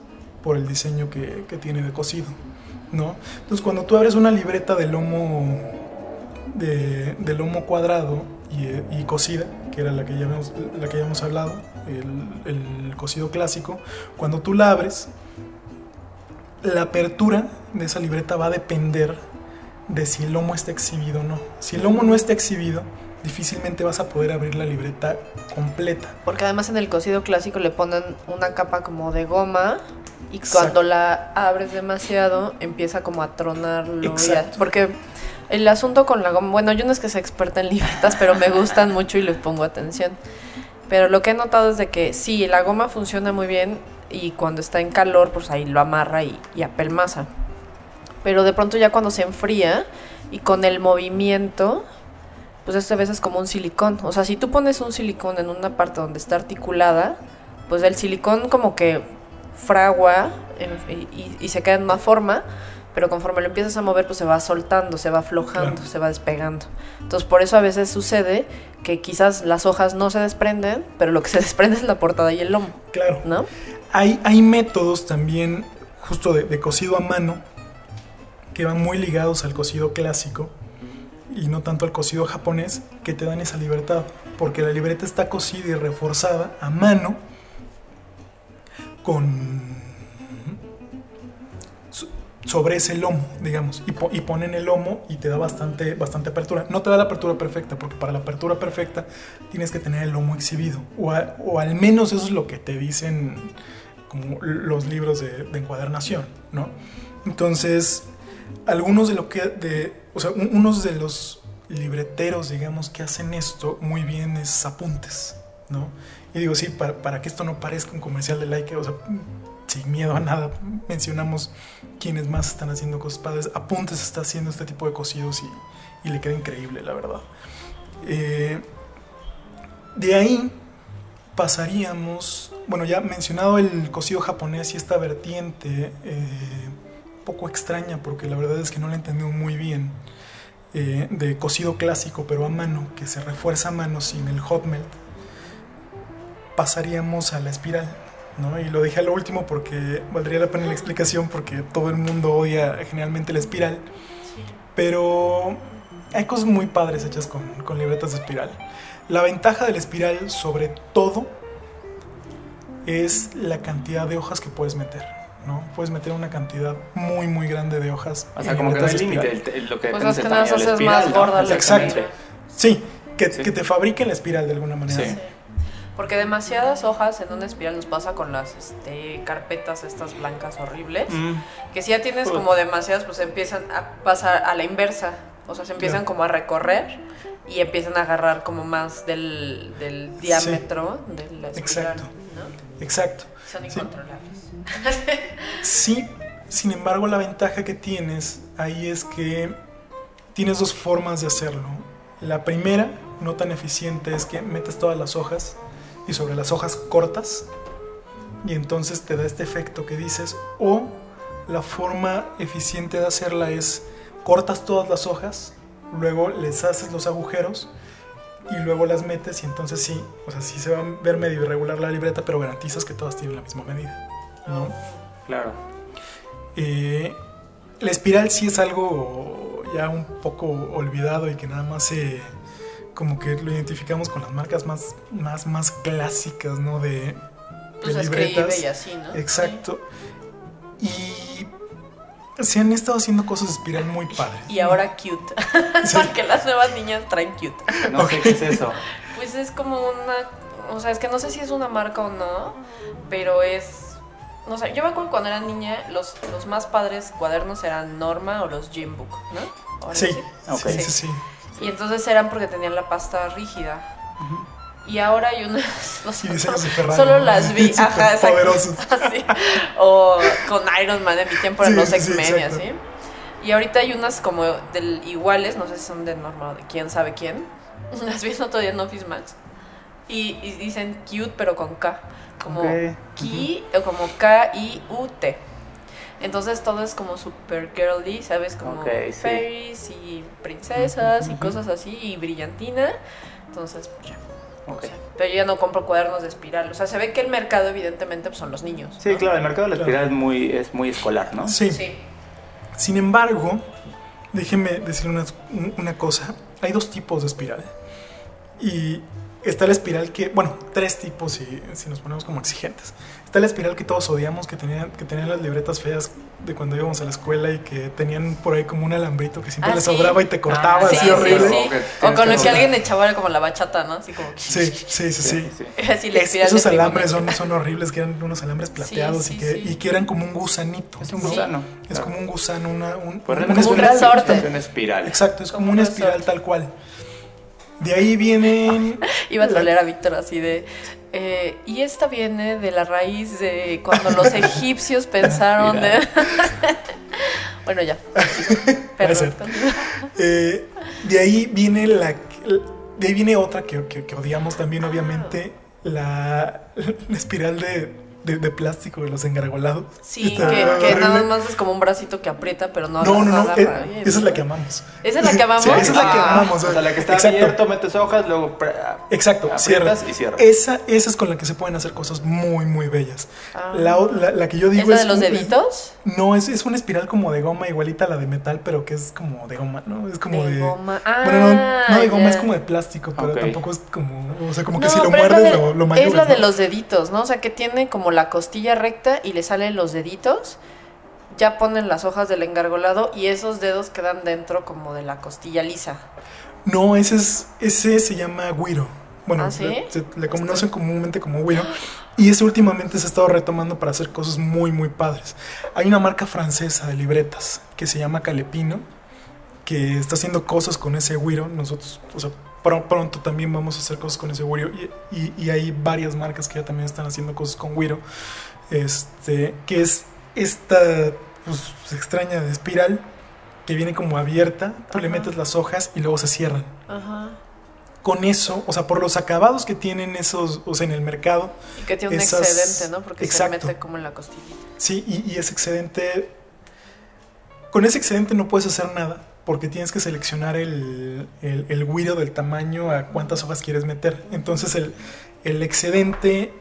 por el diseño que, que tiene de cocido, ¿no? Entonces cuando tú abres una libreta de lomo, de, de lomo cuadrado y, y cocida, que era la que ya hemos, la que ya hemos hablado, el, el cocido clásico, cuando tú la abres, la apertura de esa libreta va a depender de si el lomo está exhibido o no. Si el lomo no está exhibido, difícilmente vas a poder abrir la libreta completa. Porque además en el cocido clásico le ponen una capa como de goma y Exacto. cuando la abres demasiado empieza como a tronarlo. Exacto. porque el asunto con la goma, bueno, yo no es que sea experta en libretas, pero me gustan mucho y les pongo atención. Pero lo que he notado es de que sí, la goma funciona muy bien y cuando está en calor, pues ahí lo amarra y, y apelmaza. Pero de pronto ya cuando se enfría y con el movimiento, pues esto a veces es como un silicón. O sea, si tú pones un silicón en una parte donde está articulada, pues el silicón como que fragua y- y se queda en una forma, pero conforme lo empiezas a mover, pues se va soltando, se va aflojando, Claro. se va despegando. Entonces, por eso a veces sucede que quizás las hojas no se desprenden, pero lo que se desprende es la portada y el lomo, Claro. ¿no? Hay, hay métodos también justo de, de cosido a mano que van muy ligados al cosido clásico y no tanto al cosido japonés que te dan esa libertad porque la libreta está cosida y reforzada a mano con sobre ese lomo, digamos, y, po- y ponen el lomo y te da bastante, bastante apertura. No te da la apertura perfecta, porque para la apertura perfecta tienes que tener el lomo exhibido, o, al menos eso es lo que te dicen como los libros de, de encuadernación, ¿no? Entonces, algunos de lo que, de, o sea, un- unos de los libreteros, digamos, que hacen esto muy bien es apuntes, ¿no? Y digo, sí, para, para que esto no parezca un comercial de like, o sea, sin miedo a nada, mencionamos quienes más están haciendo cosas padres. Apuntes está haciendo este tipo de cosidos y, le queda increíble, la verdad. Eh, de ahí pasaríamos, bueno, ya mencionado el cosido japonés y esta vertiente eh, poco extraña, porque la verdad es que no la he entendido muy bien, eh, de cosido clásico, pero a mano, que se refuerza a mano sin el hot melt, pasaríamos a la espiral. ¿No? Y lo dejé a lo último porque valdría la pena la explicación, porque todo el mundo odia generalmente la espiral. Pero hay cosas muy padres hechas con, con libretas de espiral. La ventaja de la espiral, sobre todo, es la cantidad de hojas que puedes meter. ¿no? Puedes meter una cantidad muy, muy grande de hojas. O sea, como que no hay límite. Lo que Pues depende es que nada más haces ¿no? gorda la Exacto. Sí, que, Sí. que te fabriquen la espiral de alguna manera. Sí. Porque demasiadas hojas en una espiral nos pasa con las este, carpetas estas blancas horribles. Mm, Que si ya tienes como demasiadas, pues empiezan a pasar a la inversa. O sea, se empiezan como a recorrer y empiezan a agarrar como más del, del diámetro de la espiral. Exacto. ¿no? Exacto. Son Sí. incontrolables. Sí, sin embargo, la ventaja que tienes ahí es que tienes dos formas de hacerlo. La primera, no tan eficiente, es que metes todas las hojas y sobre las hojas cortas y entonces te da este efecto que dices. O la forma eficiente de hacerla es cortas todas las hojas, luego les haces los agujeros y luego las metes y entonces sí, o sea, sí se va a ver medio irregular la libreta, pero garantizas que todas tienen la misma medida. ¿no? claro. Eh, la espiral sí es algo ya un poco olvidado y que nada más se como que lo identificamos con las marcas más más más clásicas, ¿no? De, Pues de escribe libretas. y así, ¿no? Exacto. Y se han estado haciendo cosas de espiral muy padres. Y ahora cute. Sí. Porque las nuevas niñas traen cute. No sé qué es eso. Pues es como una. O sea, es que no sé si es una marca o no, pero es. No sé, yo me acuerdo cuando era niña, los, los más padres cuadernos eran Norma o los Gym Book, ¿no? Sí, Ok. sí, sí, sí. Y entonces eran porque tenían la pasta rígida. Y ahora hay unas. no sé. Solo ¿no? las vi. Ajá. Poderosos. Así. O con Iron Man en mi tiempo eran Sí, los sí, X-Men y así. Y ahorita hay unas como del iguales, no sé si son de Norma o de quién sabe quién. Las vi el otro día en Office Max. Y, y dicen cute, pero con K. Como Ok. Ki o como K-I-U-T. Entonces todo es como super girly, ¿sabes? Como Ok, sí. fairies y princesas y cosas así, y brillantina. Entonces, pues ya. Ok. o sea, pero yo ya no compro cuadernos de espiral. O sea, se ve que el mercado, evidentemente, pues, son los niños. Sí, ¿no? claro, el mercado de la Claro. espiral es muy, es muy escolar, ¿no? Sí. Sí. Sin embargo, déjenme decirle una, una cosa. Hay dos tipos de espiral. Y está la espiral que, bueno, tres tipos si, si nos ponemos como exigentes. Está la espiral que todos odiamos, que tenían, que tenían las libretas feas de cuando íbamos a la escuela y que tenían por ahí como un alambrito que siempre Ah, les sí. sobraba y te cortaba Ah, Sí, así sí, horrible. O con lo que alguien echaba como la bachata, ¿no? Así como... Sí, sí, sí, sí. Es- esos alambres son, son horribles, que eran unos alambres plateados sí, y, que, sí. y que eran como un gusanito. Es un ¿no? gusano. Es claro. como un gusano, una, un, Pues un espiral. resorte. es una espiral. Exacto, es como Como una un espiral tal cual. De ahí vienen... Iba a trolear a Víctor así de... eh, y esta viene de la raíz de cuando los egipcios pensaron de... bueno, ya. Perdón. Eh, de ahí viene la de ahí viene otra que, que- que odiamos también obviamente la, la espiral de, de- de plástico de los engargolados Sí, Está que, nada más es como un bracito que aprieta, pero no no no no nada eh, bien. esa es la que amamos ¿Esa es la que amamos? Sí, esa es la que Ah. amamos O sea, la que está exacto abierto, metes hojas, luego exacto cierras y cierras. esa esa es con la que se pueden hacer cosas muy muy bellas Ah. la, la- la que yo digo ¿Es la de los un- deditos? no es, es una espiral como de goma igualita a la de metal pero que es como de goma no es como De de, goma. bueno no, no de Ah, goma es como de plástico pero tampoco es como o sea como que No, si lo muerdes de- lo, lo Es la de los deditos, ¿no? O sea, que tiene como la costilla recta y le salen los deditos. Ya ponen las hojas del engargolado y esos dedos quedan dentro como de la costilla lisa. No, ese es ese se llama guiro. Bueno, ¿Ah, sí? le, se- le conocen comúnmente como guiro. Y ese últimamente se ha estado retomando para hacer cosas muy, muy padres. Hay una marca francesa de libretas que se llama Calepino, que está haciendo cosas con ese guiro. Nosotros, o sea, pro- pronto también vamos a hacer cosas con ese guiro. Y, y- y hay varias marcas que ya también están haciendo cosas con guiro. Este, que es esta pues, extraña de espiral que viene como abierta. Tú le metes las hojas y luego se cierran Ajá. con eso, o sea, por los acabados que tienen esos, o sea, en el mercado, Y que tiene un excedente, ¿no? Porque Exacto. se mete como en la costillita. sí, y, y ese excedente, con ese excedente no puedes hacer nada, porque tienes que seleccionar el, el, el guiro del tamaño a cuántas hojas quieres meter. Entonces el, el excedente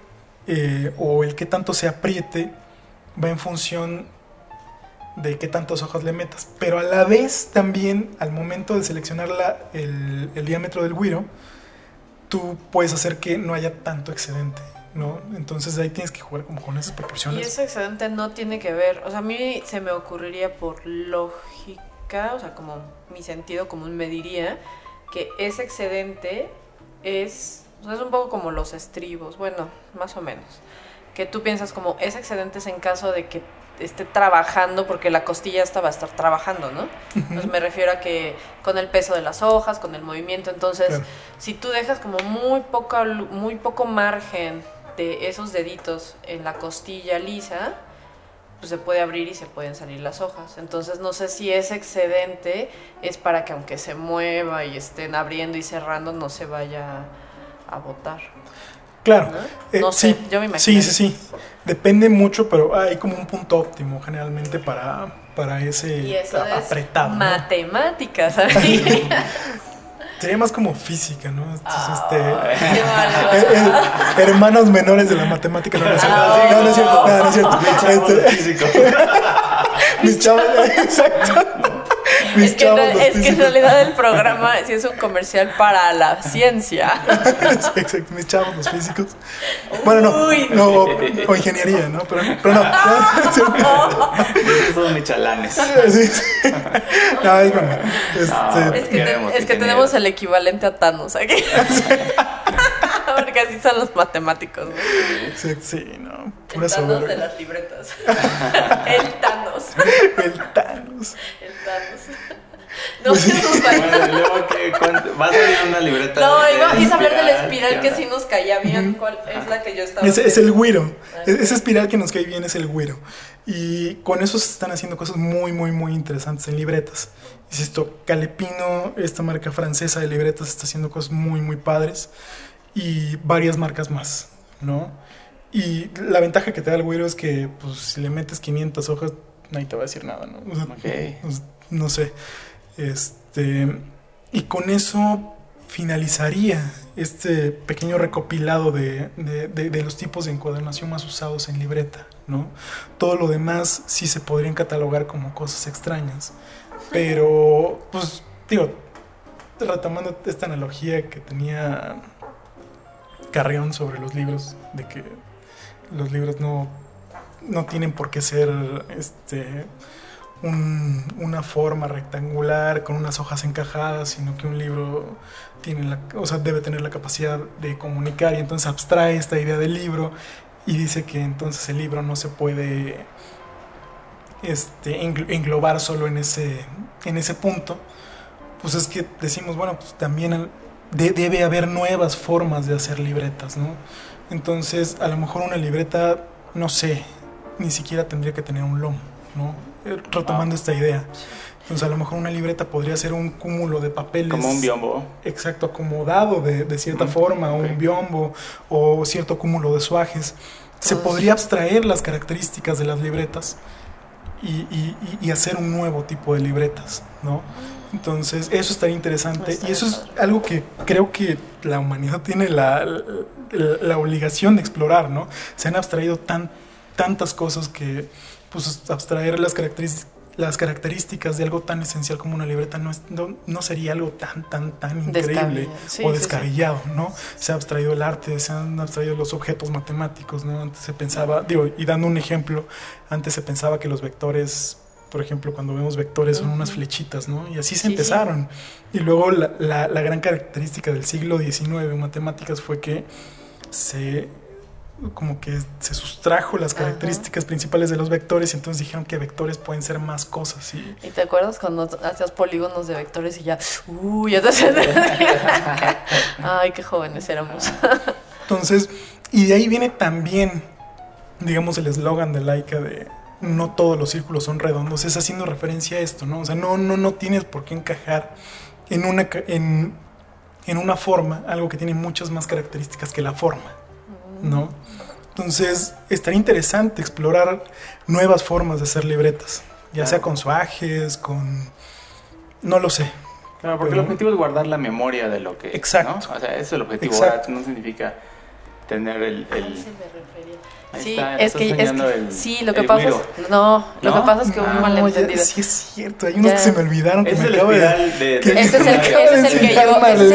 eh, o el que tanto se apriete va en función de qué tantas hojas le metas. Pero a la vez también, al momento de seleccionar la- el, el diámetro del guiro, tú puedes hacer que no haya tanto excedente, ¿no? Entonces ahí tienes que jugar como con esas Y proporciones. ese excedente no tiene que ver, o sea, a mí se me ocurriría por lógica, o sea, como mi sentido común me diría que ese excedente es, o sea, es un poco como los estribos, bueno, más o menos. Que tú piensas como ese excedente es en caso de que esté trabajando porque la costilla esta va a estar trabajando, ¿no? Entonces me refiero a que con el peso de las hojas, con el movimiento, entonces Claro. si tú dejas como muy poco, muy poco margen de esos deditos en la costilla lisa, pues se puede abrir y se pueden salir las hojas. Entonces no sé si ese excedente es para que aunque se mueva y estén abriendo y cerrando no se vaya a botar. Claro. ¿no? Eh, sé, sí, yo me imagino. Sí, sí, sí. Depende mucho, pero hay como un punto óptimo generalmente para, para ese Y eso a- es apretado. ¿no? Sería más como física, ¿no? Entonces, Ah, este, eh, eh, hermanos menores de la matemática. No, no es cierto. Ah, No, no es cierto. No, no es cierto. Chavos Este, mis chavos, exacto. Mis Es que, chavos, los es que en realidad el programa sí es un comercial para la ciencia. Exacto, mis chavos, los físicos. Bueno, no, Uy. no, o ingeniería, ¿no? Pero, pero no. Son mis chalanes. Sí, sí. No, es broma. Este, Es que, te- es que tenemos el equivalente a Thanos aquí. Porque así son los matemáticos. ¿no? sí, sí, no. El Pura Thanos de las libretas. el Thanos. El Thanos. El Thanos. No, sí nos va- Bueno. ¿Vas a abrir una libreta? No, iba, a hablar de la ¿qué espiral que sí nos caía bien. ¿Cuál es la que yo estaba Es, es el güiro. Ah, Es- Esa espiral que nos cae bien es el güiro. Y con eso se están haciendo cosas muy, muy, muy interesantes en libretas. Insisto, Calepino, esta marca francesa de libretas, está haciendo cosas muy, muy padres. Y varias marcas más, ¿no? Y la ventaja que te da el güiro es que, pues, si le metes 500 hojas, nadie te va a decir nada, ¿no? O sea, Ok. pues, no sé. Este. Y con eso finalizaría este pequeño recopilado de, de- de- de los tipos de encuadernación más usados en libreta, ¿no? Todo lo demás sí se podrían catalogar como cosas extrañas. Pero, pues, digo, retomando esta analogía que tenía carreón sobre los libros, de que los libros no, no tienen por qué ser este, un- una forma rectangular con unas hojas encajadas, sino que un libro tiene la, o sea, debe tener la capacidad de comunicar y entonces abstrae esta idea del libro y dice que entonces el libro no se puede este, engl- englobar solo en ese, en ese punto, pues es que decimos, bueno, pues también de- debe haber nuevas formas de hacer libretas, ¿no? Entonces, a lo mejor una libreta, no sé, ni siquiera tendría que tener un lomo, ¿no? Eh, Retomando Ah. esta idea. Entonces, a lo mejor una libreta podría ser un cúmulo de papeles. Como un biombo. Exacto, acomodado de, de cierta Mm, forma, o ok. un biombo, o cierto cúmulo de suajes. Se podría abstraer las características de las libretas y, y- y- y hacer un nuevo tipo de libretas, ¿no? Entonces, eso estaría interesante. Está y eso es algo que creo que la humanidad tiene la, la- la obligación de explorar, ¿no? Se han abstraído tan, tantas cosas que, pues, abstraer las características las características de algo tan esencial como una libreta no, es- no, no sería algo tan, tan, tan increíble. Sí, o sí, sí. descabellado, ¿no? Se ha abstraído el arte, se han abstraído los objetos matemáticos, ¿no? Antes se pensaba, digo, y dando un ejemplo, antes se pensaba que los vectores, por ejemplo, cuando vemos vectores son unas flechitas, ¿no? Y así se Sí, sí. empezaron. Y luego la, la- la gran característica del siglo XIX en matemáticas fue que se como que se sustrajo las Ajá. características principales de los vectores y entonces dijeron que vectores pueden ser más cosas y ¿Y te acuerdas cuando hacías polígonos de vectores y ya, uh, ya te. Ay, qué jóvenes éramos. Entonces, y de ahí viene también, digamos, el eslogan de Laika de no todos los círculos son redondos, es haciendo referencia a esto, ¿no? O sea, no, no, no tienes por qué encajar en una, ca- en, en una forma, algo que tiene muchas más características que la forma, ¿no? Entonces, estaría interesante explorar nuevas formas de hacer libretas, ya sea con suajes, con... no lo sé. Claro, porque Pero- el objetivo es guardar la memoria de lo que. Exacto. ¿no? O sea, ese es el objetivo. Ahora, no significa tener el. el- Ahí Sí, está, es que, es que- el- sí, lo que pasa güiro. es, no, lo ¿No? que pasa es que hubo un No, malentendido. ya- sí es cierto, hay unos Ya. que se me olvidaron que Ese me es el acabo de... de, de que- Ese es, el, es el que yo, ese es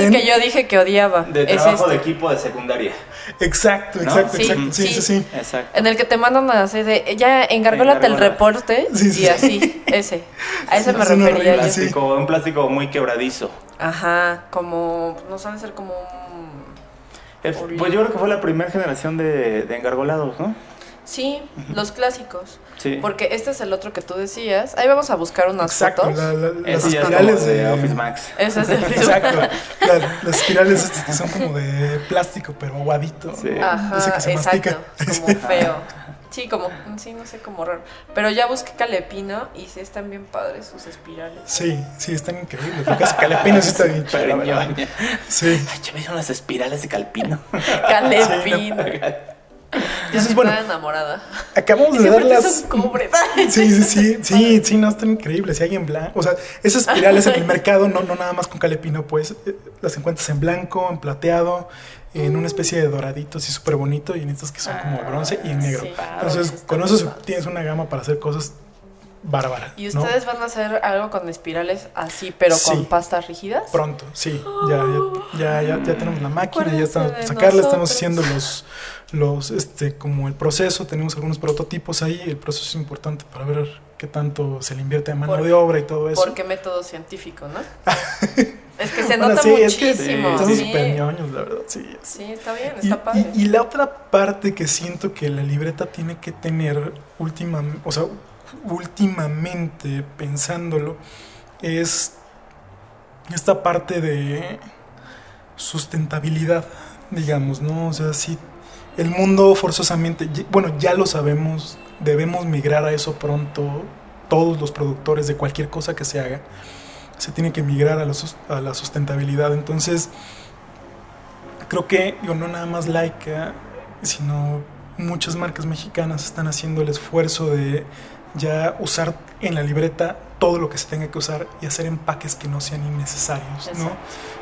el que yo dije que odiaba. De es trabajo este. de equipo de secundaria. Exacto, ¿No? exacto, Sí, exacto. Sí, sí, sí. sí. Exacto. En el que te mandan a hacer de, ya engargólate el reporte Sí, sí. y así, ese. A ese Sí, me es refería yo. Plástico, Un plástico muy quebradizo. Ajá, como, no sabe ser como un... Es- pues yo creo que fue la primera generación de, de engargolados, ¿no? Sí, los clásicos. Sí. Porque este es el otro que tú decías. Ahí vamos a buscar unas Exacto, fotos. la- la- las espirales de, de... Office Max. Ese es el Exacto, la- las espirales estas que son como de plástico, pero aguadito. Sí. Ajá, Ese que se exacto. mastica. Como feo. Sí, como, sí, no sé, como raro. Pero ya busqué Calepino y sí están bien padres sus espirales. Sí, sí, están increíbles. Lo que hace Calepino sí está bien chido, la verdad. Sí. Ay, ya vieron las espirales de Calpino. Calepino. Yo sí bueno, estaba enamorada. acabamos Y de dar las... son cobres. Sí, sí, sí, sí, sí, no, están increíbles. Y hay en blanco. O sea, esas espirales en el mercado, no, no nada más con calepino, pues eh, las encuentras en blanco, en plateado, en una especie de doradito así súper bonito y en estos que son como bronce y en negro. Sí. Entonces, con eso padre. tienes una gama para hacer cosas bárbaras. ¿Y ¿no? ustedes van a hacer algo con espirales así, pero Sí. con pastas rígidas? Pronto, sí. Ya, ya, ya, ya, ya tenemos la máquina, ya estamos sacarla, estamos haciendo los, los, este, como el proceso, tenemos algunos prototipos ahí, el proceso es importante para ver qué tanto se le invierte de mano Por- de obra y todo eso. ¿Por qué método científico, no? es que se Bueno, nota sí, es que muchísimo. Estamos sí. súper ñoños, la verdad, sí. Sí, está bien, Y, está padre. y- y la otra parte que siento que la libreta tiene que tener última, o sea, últimamente pensándolo es esta parte de sustentabilidad, digamos, ¿no? O sea, si el mundo forzosamente, y- bueno, ya lo sabemos, debemos migrar a eso pronto, todos los productores de cualquier cosa que se haga, se tiene que migrar a la, sus- a la sustentabilidad. Entonces, creo que, digo, no nada más Laika, sino muchas marcas mexicanas están haciendo el esfuerzo de ya usar en la libreta todo lo que se tenga que usar y hacer empaques que no sean innecesarios, ¿no?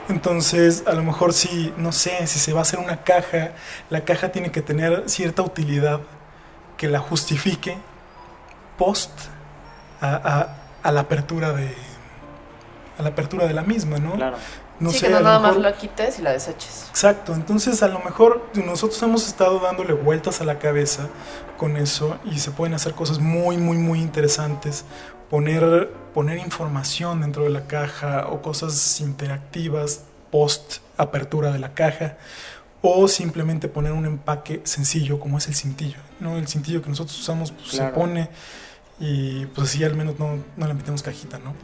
Entonces, a lo mejor si, no sé, si se va a hacer una caja, la caja tiene que tener cierta utilidad que la justifique post a, a- a la apertura de a la apertura de la misma, ¿no? Claro. No sí, sé, que no nada más lo quites y la deseches. Exacto, entonces a lo mejor nosotros hemos estado dándole vueltas a la cabeza con eso y se pueden hacer cosas muy, muy, muy interesantes. Poner, poner información dentro de la caja o cosas interactivas post apertura de la caja o simplemente poner un empaque sencillo como es el cintillo. ¿no? El cintillo que nosotros usamos pues, se pone y pues así al menos no, no le metemos cajita, ¿no?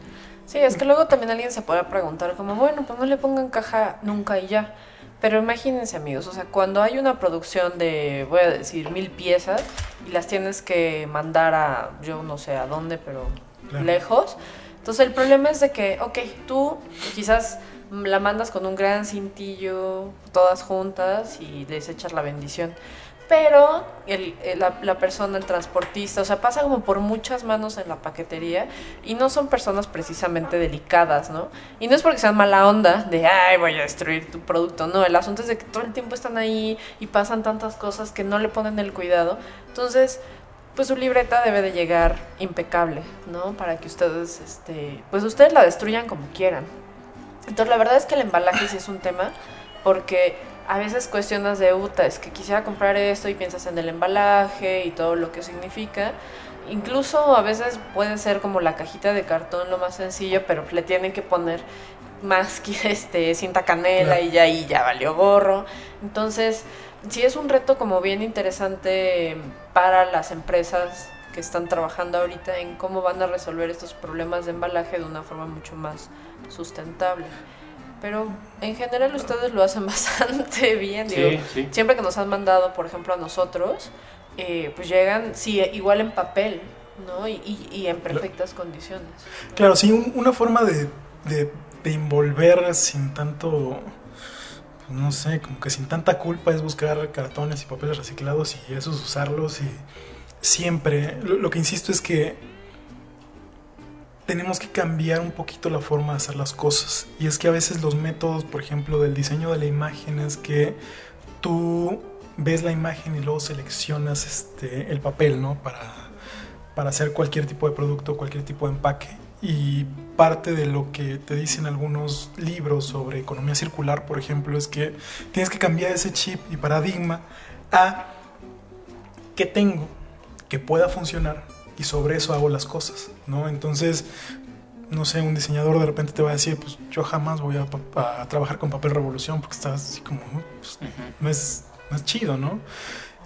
Sí, es que luego también alguien se puede preguntar como, bueno, pues no le pongan caja nunca y ya. Pero imagínense amigos, o sea, cuando hay una producción de, voy a decir, mil piezas y las tienes que mandar a, yo no sé a dónde, pero Claro. lejos. Entonces el problema es de que, ok, tú quizás la mandas con un gran cintillo, todas juntas y les echas la bendición. Pero el- el- la, la persona, el transportista, o sea, pasa como por muchas manos en la paquetería y no son personas precisamente delicadas, ¿no? Y no es porque sean mala onda de, ay, voy a destruir tu producto, no, el asunto es de que todo el tiempo están ahí y pasan tantas cosas que no le ponen el cuidado. Entonces, pues su libreta debe de llegar impecable, ¿no? Para que ustedes, este, pues ustedes la destruyan como quieran. Entonces, la verdad es que el embalaje sí es un tema, porque a veces cuestionas de UTA, es que quisiera comprar esto y piensas en el embalaje y todo lo que significa. Incluso a veces puede ser como la cajita de cartón lo más sencillo, pero le tienen que poner más que este cinta canela Claro. y ya ahí ya valió gorro. Entonces, sí es un reto como bien interesante para las empresas que están trabajando ahorita en cómo van a resolver estos problemas de embalaje de una forma mucho más sustentable. Pero en general ustedes lo hacen bastante bien, digo. Sí, sí. Siempre que nos han mandado, por ejemplo, a nosotros, eh, pues llegan, sí, igual en papel, ¿no? Y, y- y en perfectas condiciones. Claro, sí, un- una forma de, de, de envolver sin tanto, pues, no sé, como que sin tanta culpa es buscar cartones y papeles reciclados y esos usarlos y siempre, lo, lo que insisto es que tenemos que cambiar un poquito la forma de hacer las cosas y es que a veces los métodos, por ejemplo, del diseño de la imagen es que tú ves la imagen y luego seleccionas este, el papel, ¿no? Para, para hacer cualquier tipo de producto, cualquier tipo de empaque. Y parte de lo que te dicen algunos libros sobre economía circular, por ejemplo, es que tienes que cambiar ese chip y paradigma a qué tengo que pueda funcionar y sobre eso hago las cosas, ¿no? Entonces, no sé, un diseñador de repente te va a decir, pues yo jamás voy a, trabajar con papel revolución porque estás así como, "Uh, pues, no es, no es chido, ¿no?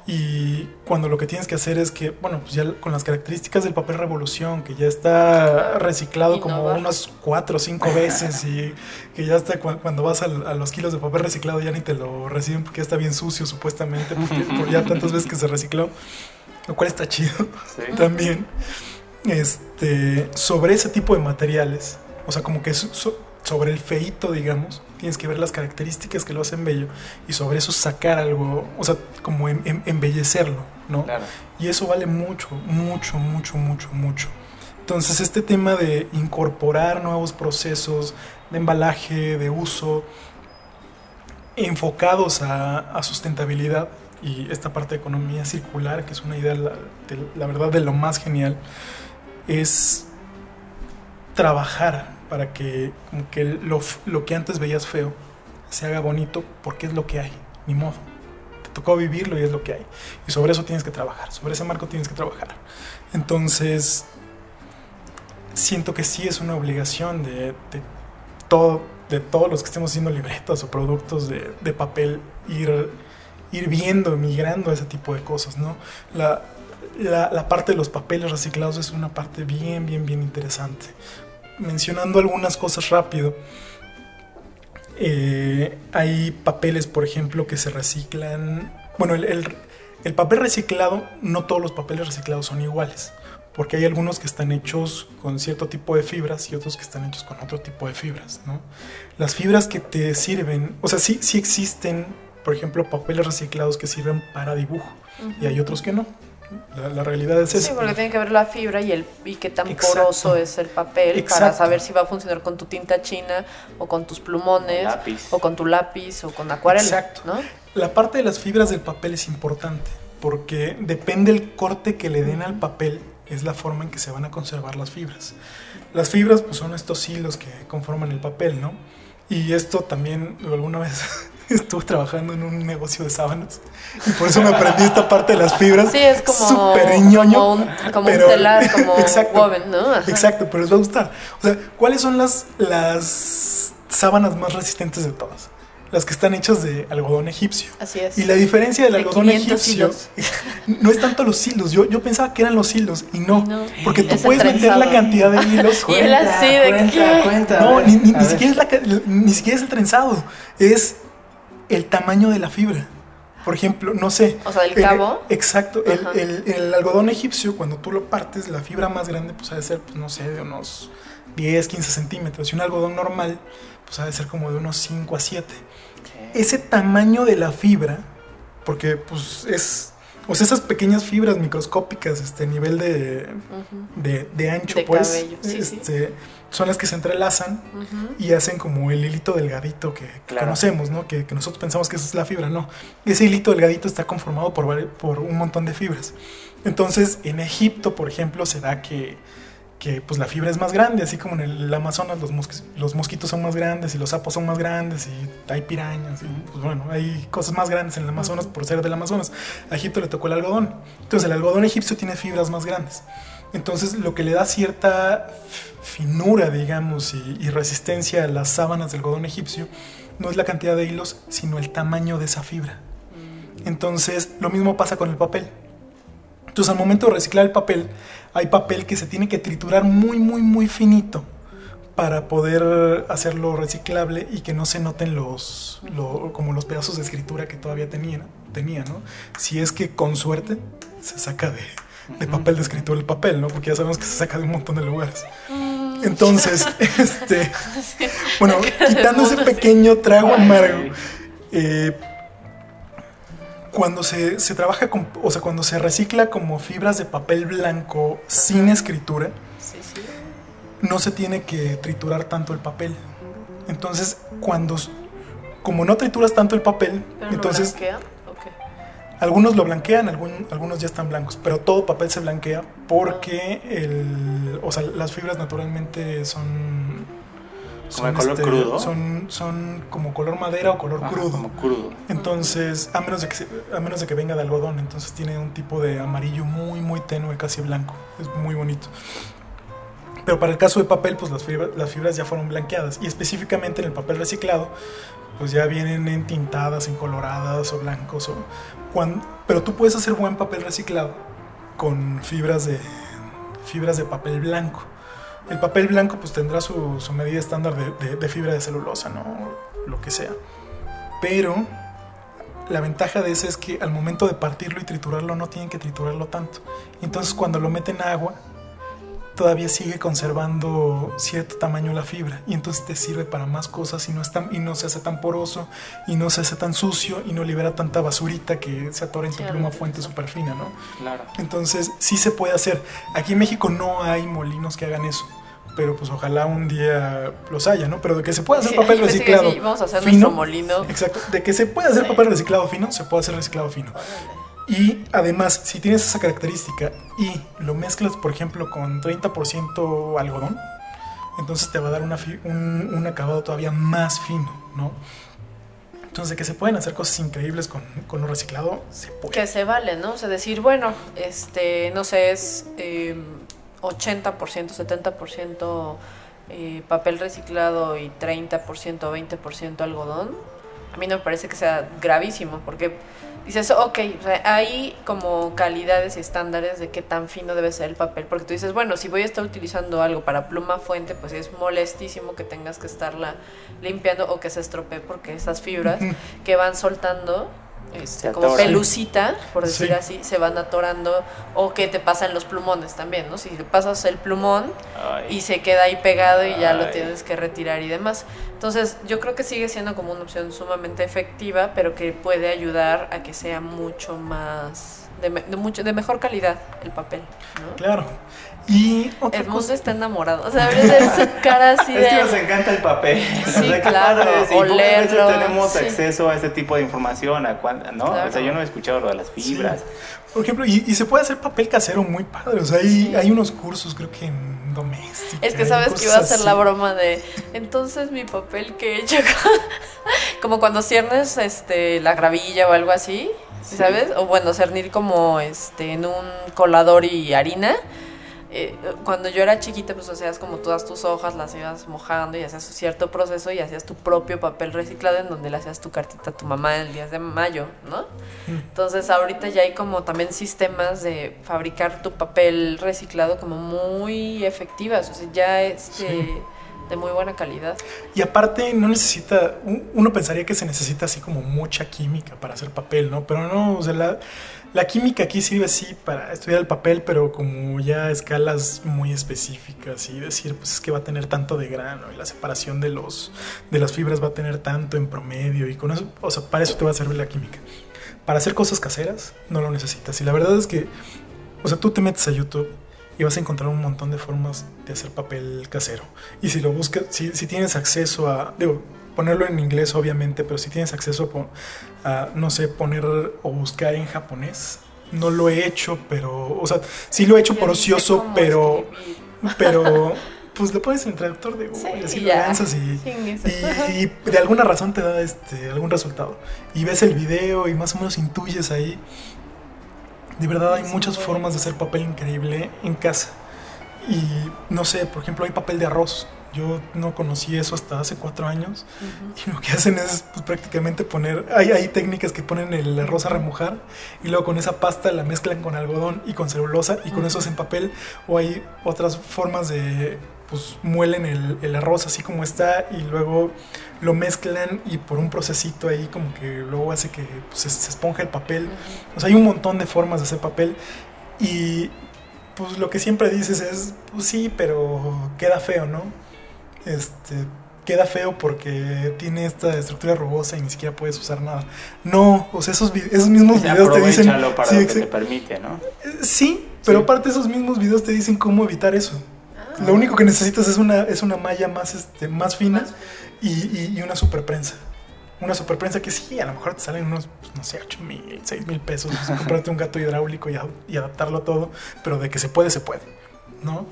Y cuando lo que tienes que hacer es que, bueno, pues ya con las características del papel revolución, que ya está reciclado como unas cuatro o cinco veces y que ya está cu- cuando vas al- a, los kilos de papel reciclado ya ni te lo reciben porque ya está bien sucio supuestamente, porque por ya tantas veces que se recicló, lo cual está chido Sí. también este, sobre ese tipo de materiales, o sea, como que so- sobre el feito, digamos, tienes que ver las características que lo hacen bello y sobre eso sacar algo, o sea, como em- em- embellecerlo, ¿no? Claro. Y eso vale mucho, mucho, mucho, mucho, mucho. Entonces, este tema de incorporar nuevos procesos de embalaje, de uso, enfocados a, a sustentabilidad y esta parte de economía circular, que es una idea, la, verdad, de lo más genial, es trabajar para que, que lo, lo que antes veías feo se haga bonito porque es lo que hay, ni modo. Te tocó vivirlo y es lo que hay. Y sobre eso tienes que trabajar, sobre ese marco tienes que trabajar. Entonces, siento que sí es una obligación de, de todo, de todos los que estemos haciendo libretas o productos de, de papel ir, ir viendo, migrando a ese tipo de cosas, ¿no? La, la, parte de los papeles reciclados es una parte bien, bien, bien interesante. Mencionando algunas cosas rápido, eh, hay papeles, por ejemplo, que se reciclan. Bueno, el, el- el papel reciclado, no todos los papeles reciclados son iguales, porque hay algunos que están hechos con cierto tipo de fibras y otros que están hechos con otro tipo de fibras, ¿no? Las fibras que te sirven, o sea, sí, sí existen, por ejemplo, papeles reciclados que sirven para dibujo y hay otros que no. La, la realidad es Sí, esa. porque tiene que ver la fibra y el y qué tan Exacto. poroso es el papel para Exacto. saber si va a funcionar con tu tinta china o con tus plumones Lápiz. o con tu lápiz o con acuarela, Exacto. ¿no? La parte de las fibras del papel es importante porque depende el corte que le den al papel es la forma en que se van a conservar las fibras. Las fibras pues son estos hilos que conforman el papel, ¿no? Y esto también alguna vez estuve trabajando en un negocio de sábanas y por eso me aprendí esta parte de las fibras. Sí, es como, súper ñoño, como un, como pero- un telar, como Exacto. woven, ¿no? Ajá. Exacto, pero les va a gustar. O sea, ¿cuáles son las, las sábanas más resistentes de todas? Las que están hechas de algodón egipcio. Así es. Y la diferencia del De algodón 500 egipcio hilos. no es tanto los hilos. Yo, yo pensaba que eran los hilos y no. Porque tú puedes meter la trenzado. cantidad de hilos. Y él así de cuenta, ¿qué? cuenta. No, ver, ni, siquiera es la ni siquiera es el trenzado. Es el tamaño de la fibra. Por ejemplo, no sé. O sea, del el- cabo. exacto. El, el- el algodón egipcio, cuando tú lo partes, la fibra más grande, pues ha de ser, pues, no sé, de unos 10, 15 centímetros. Y un algodón normal, pues ha de ser como de unos 5 a 7 ese tamaño de la fibra, porque pues es, o sea, esas pequeñas fibras microscópicas, este nivel de, de, de ancho, De pues, cabello, sí, sí. Son las que se entrelazan y hacen como el hilito delgadito que, que Claro. conocemos, ¿no? Que, que nosotros pensamos que esa es la fibra, no. Ese hilito delgadito está conformado por, por un montón de fibras. Entonces, en Egipto, por ejemplo, se da que, que pues la fibra es más grande, así como en el Amazonas los, mosqui- los mosquitos son más grandes y los sapos son más grandes y hay pirañas y pues bueno, hay cosas más grandes en el Amazonas por ser del Amazonas. A Egipto le tocó el algodón. Entonces, el algodón egipcio tiene fibras más grandes. Entonces, lo que le da cierta finura, digamos, y, y resistencia a las sábanas del algodón egipcio no es la cantidad de hilos, sino el tamaño de esa fibra. Entonces, lo mismo pasa con el papel. Entonces, al momento de reciclar el papel, hay papel que se tiene que triturar muy, muy, muy finito para poder hacerlo reciclable y que no se noten los, lo- como los pedazos de escritura que todavía tenía, tenía, ¿no? Si es que con suerte se saca de, de papel de escritura el papel, ¿no? Porque ya sabemos que se saca de un montón de lugares. Entonces, este, bueno, quitando ese pequeño trago amargo, eh, cuando se, se trabaja con, o sea, cuando se recicla como fibras de papel blanco sin escritura, no se tiene que triturar tanto el papel. Entonces, cuando, como no trituras tanto el papel, entonces. Algunos lo blanquean, algún- algunos ya están blancos, pero todo papel se blanquea porque el, o sea, las fibras naturalmente son, ¿Como de color crudo? Son, son como color madera o color Ajá, crudo. Como crudo. Entonces, a menos, de que se- a menos de que venga de algodón, entonces tiene un tipo de amarillo muy, muy tenue, casi blanco. Es muy bonito. Pero para el caso de papel, pues las fibras, las fibras ya fueron blanqueadas. Y específicamente en el papel reciclado, pues ya vienen entintadas, encoloradas o blancos. O cuan- pero tú puedes hacer buen papel reciclado con fibras de, fibras de papel blanco. El papel blanco pues tendrá su, su medida estándar de fibra de celulosa, ¿no? Lo que sea. Pero la ventaja de ese es que al momento de partirlo y triturarlo no tienen que triturarlo tanto. Entonces cuando lo meten a agua, todavía sigue conservando cierto tamaño la fibra y entonces te sirve para más cosas y no, es tan- y no se hace tan poroso y no se hace tan sucio y no libera tanta basurita que se atora en tu Sí, pluma fuente súper fina, ¿no? Claro. Entonces sí se puede hacer. Aquí en México no hay molinos que hagan eso. Pero pues ojalá un día los haya, ¿no? Pero de que se puede hacer Sí, papel reciclado. sí, vamos a hacer fino, nuestro molino. Exacto. De que se puede hacer Sí. papel reciclado fino, se puede hacer reciclado fino. Órale. Y además, si tienes esa característica y lo mezclas, por ejemplo, con 30% algodón, entonces te va a dar un, acabado todavía más fino, ¿no? Entonces, que se pueden hacer cosas increíbles con, con lo reciclado, se puede. Que se vale, ¿no? O sea, decir, bueno, este, no sé, es eh, 80%, 70% eh, papel reciclado y 30% o 20% algodón. A mí no me parece que sea gravísimo, porque dices, ok, o sea, hay como calidades y estándares de qué tan fino debe ser el papel, porque tú dices, bueno, si voy a estar utilizando algo para pluma fuente, pues es molestísimo que tengas que estarla limpiando o que se estropee, porque esas fibras que van soltando este, como pelucita, por decir Sí. así, se van atorando o que te pasan los plumones también, ¿no? Si le pasas el plumón Ay. y se queda ahí pegado y ya lo tienes que retirar y demás. Entonces, yo creo que sigue siendo como una opción sumamente efectiva, pero que puede ayudar a que sea mucho más de, de mucho de mejor calidad el papel. Claro. Y otra Edmundo cosa. está enamorado. O sea, debería ser su cara así Es que nos de. encanta el papel. Sí, qué claro. Y pocas veces tenemos sí. acceso a este tipo de información, a. Claro. O sea, yo no he escuchado lo de las fibras. Por ejemplo, y, y se puede hacer papel casero muy padre. O sea, hay, Sí. hay unos cursos, creo que en doméstica. Es que sabes que iba a ser así. la broma de entonces mi papel que he hecho como cuando ciernes este la gravilla o algo así, Sí. ¿sabes? O bueno, cernir como este en un colador y harina. Eh, cuando yo era chiquita, pues hacías como todas tus hojas, las ibas mojando y hacías un cierto proceso y hacías tu propio papel reciclado en donde le hacías tu cartita a tu mamá el 10 de mayo, ¿no? Mm. Entonces ahorita ya hay como también sistemas de fabricar tu papel reciclado como muy efectivas, o sea, ya es de, Sí. de muy buena calidad. Y aparte no necesita, un- uno pensaría que se necesita así como mucha química para hacer papel, ¿no? Pero no, o sea, la, la química aquí sirve sí para estudiar el papel, pero como ya a escalas muy específicas y decir, pues es que va a tener tanto de grano y la separación de los de las fibras va a tener tanto en promedio y con eso, o sea, para eso te va a servir la química. Para hacer cosas caseras no lo necesitas. Y la verdad es que, o sea, tú te metes a YouTube y vas a encontrar un montón de formas de hacer papel casero. Y si lo buscas, si, si tienes acceso a, digo, ponerlo en inglés obviamente, pero si tienes acceso a, no sé, poner o buscar en japonés, no lo he hecho, pero, o sea, sí lo he hecho por ocioso, pero, pero, pues le pones en el traductor de Google Sí, y así lo lanzas y, y, y de alguna razón te da este algún resultado. Y ves el video y más o menos intuyes ahí. De verdad hay muchas formas de hacer papel increíble en casa. Y no sé, por ejemplo, hay papel de arroz. Yo no conocí eso hasta hace cuatro años. Ujú. Y lo que hacen es pues, prácticamente poner. Hay, hay técnicas que ponen el arroz a remojar y luego con esa pasta la mezclan con algodón y con celulosa y con eso hacen papel. O hay otras formas de. Pues muelen el, el arroz así como está y luego lo mezclan y por un procesito ahí como que luego hace que pues, se, se esponja el papel. O sea, hay un montón de formas de hacer papel y pues lo que siempre dices es, pues sí, pero queda feo, ¿no? Este, queda feo porque tiene esta estructura rugosa y ni siquiera puedes usar nada. No, o sea, esos, esos mismos videos te dicen... Para Sí, lo que te permite, ¿no? eh, sí, pero Sí. aparte esos mismos videos te dicen cómo evitar eso. Ah. Lo único que necesitas es una, es una malla más, este, más fina y, y, y una superprensa. Una superprensa que sí, a lo mejor te salen unos, pues, no sé, 8 mil, 6 mil pesos. comprarte un gato hidráulico y, a- y adaptarlo todo, pero de que se puede, se puede. ¿No?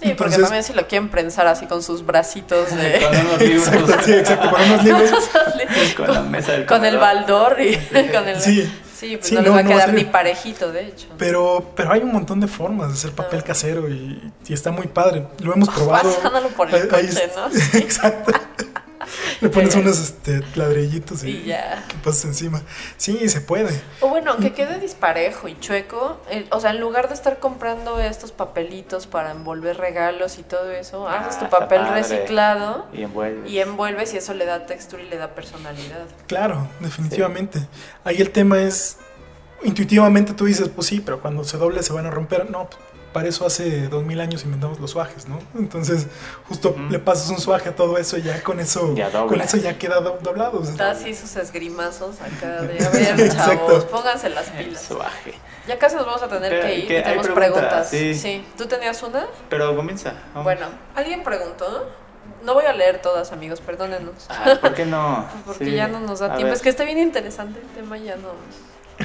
Sí, porque Entonces- también si lo quieren prensar así con sus bracitos de... Con unos libros. Exacto, sí, exacto, con unos libros. con la mesa del con el baldor y con el... Sí, Sí, pues Sí, no, les no, va a no va a quedar ser- ni parejito, de hecho. pero, pero hay un montón de formas de hacer papel Ah. casero y, y está muy padre. Lo hemos probado. Pasándolo por el Ahí- ahí coche. ¿no? Sí. Exacto. Le pones unos este, ladrillitos y, Y ya. que pasas encima. Sí, se puede. O bueno, aunque quede disparejo y chueco, el- o sea, en lugar de estar comprando estos papelitos para envolver regalos y todo eso, Ah, haces tu papel padre. reciclado Y envuelve. y envuelves y eso le da textura y le da personalidad. Claro, definitivamente. Ahí el tema es, intuitivamente tú dices, pues sí, pero cuando se doble se van a romper. No, para eso hace dos mil años inventamos los suajes, ¿no? Entonces, justo le pasas un suaje a todo eso y ya con eso, Ya con eso ya queda do- doblado. Da así sus esgrimazos acá de, a ver, chavos, pónganse las El pilas. suaje. Ya casi nos vamos a tener Pero, que ir, tenemos preguntas, preguntas. sí. Sí. ¿Tú tenías una? Pero comienza. vamos. Bueno, alguien preguntó. No voy a leer todas, amigos, perdónenos. Ah, ¿Por qué no? Porque Sí. ya no nos da A tiempo. ver. Es que está bien interesante el tema, ya no.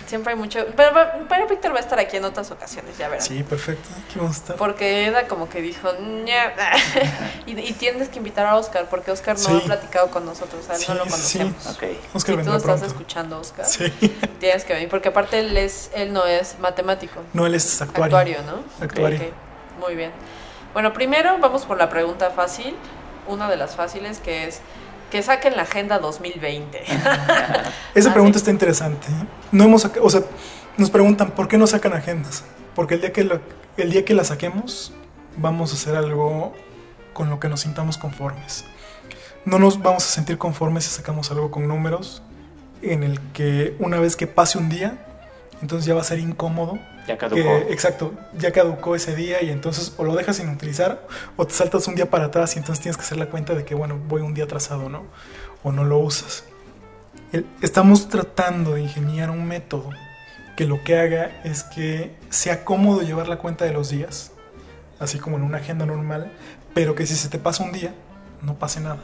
Siempre hay mucho. Pero, pero Víctor va a estar aquí en otras ocasiones, ya verán. Sí, perfecto. Aquí vamos a estar. Porque Eda como que dijo, y, y tienes que invitar a Oscar, porque Oscar no Sí. ha platicado con nosotros, a él no Sí, lo sí. conocemos. Ok. Oscar Si tú estás pronto. escuchando, Oscar, Sí. tienes que venir, porque aparte él, es, él no es matemático, No, él es actuario. actuario, ¿no? Actuario. Ok, Muy bien. Bueno, primero vamos por la pregunta fácil, una de las fáciles, que es que saquen la agenda 2020. Esa pregunta está interesante. ¿eh? No hemos o sea, nos preguntan por qué no sacan agendas. Porque el día que la, el día que la saquemos, vamos a hacer algo con lo que nos sintamos conformes. No nos vamos a sentir conformes si sacamos algo con números en el que una vez que pase un día, entonces ya va a ser incómodo. Ya caducó. Que, exacto, ya caducó ese día y entonces o lo dejas sin utilizar o te saltas un día para atrás y entonces tienes que hacer la cuenta de que, bueno, voy un día atrasado, ¿no? O no lo usas. El- Estamos tratando de ingeniar un método que lo que haga es que sea cómodo llevar la cuenta de los días, así como en una agenda normal, pero que si se te pasa un día, no pase nada,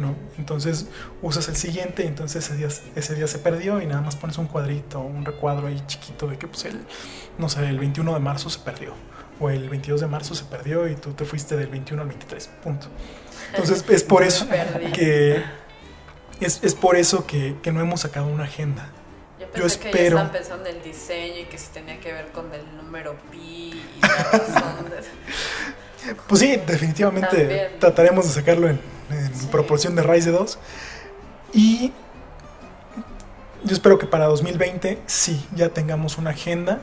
¿no? Entonces usas el siguiente y entonces ese día, ese día se perdió y nada más pones un cuadrito, un recuadro ahí chiquito de que pues el, no sé, el 21 de marzo se perdió, o el 22 de marzo se perdió y tú te fuiste del 21 al 23, punto. Entonces es por eso que es, es por eso que, que, no hemos sacado una agenda. Yo, pensé Yo espero. Que ya están pensando en el diseño y que si tenía que ver con el número pi y la razón de... Pues sí, definitivamente También. trataremos de sacarlo en, en sí. proporción de raíz de 2. Y yo espero que para 2020 sí, ya tengamos una agenda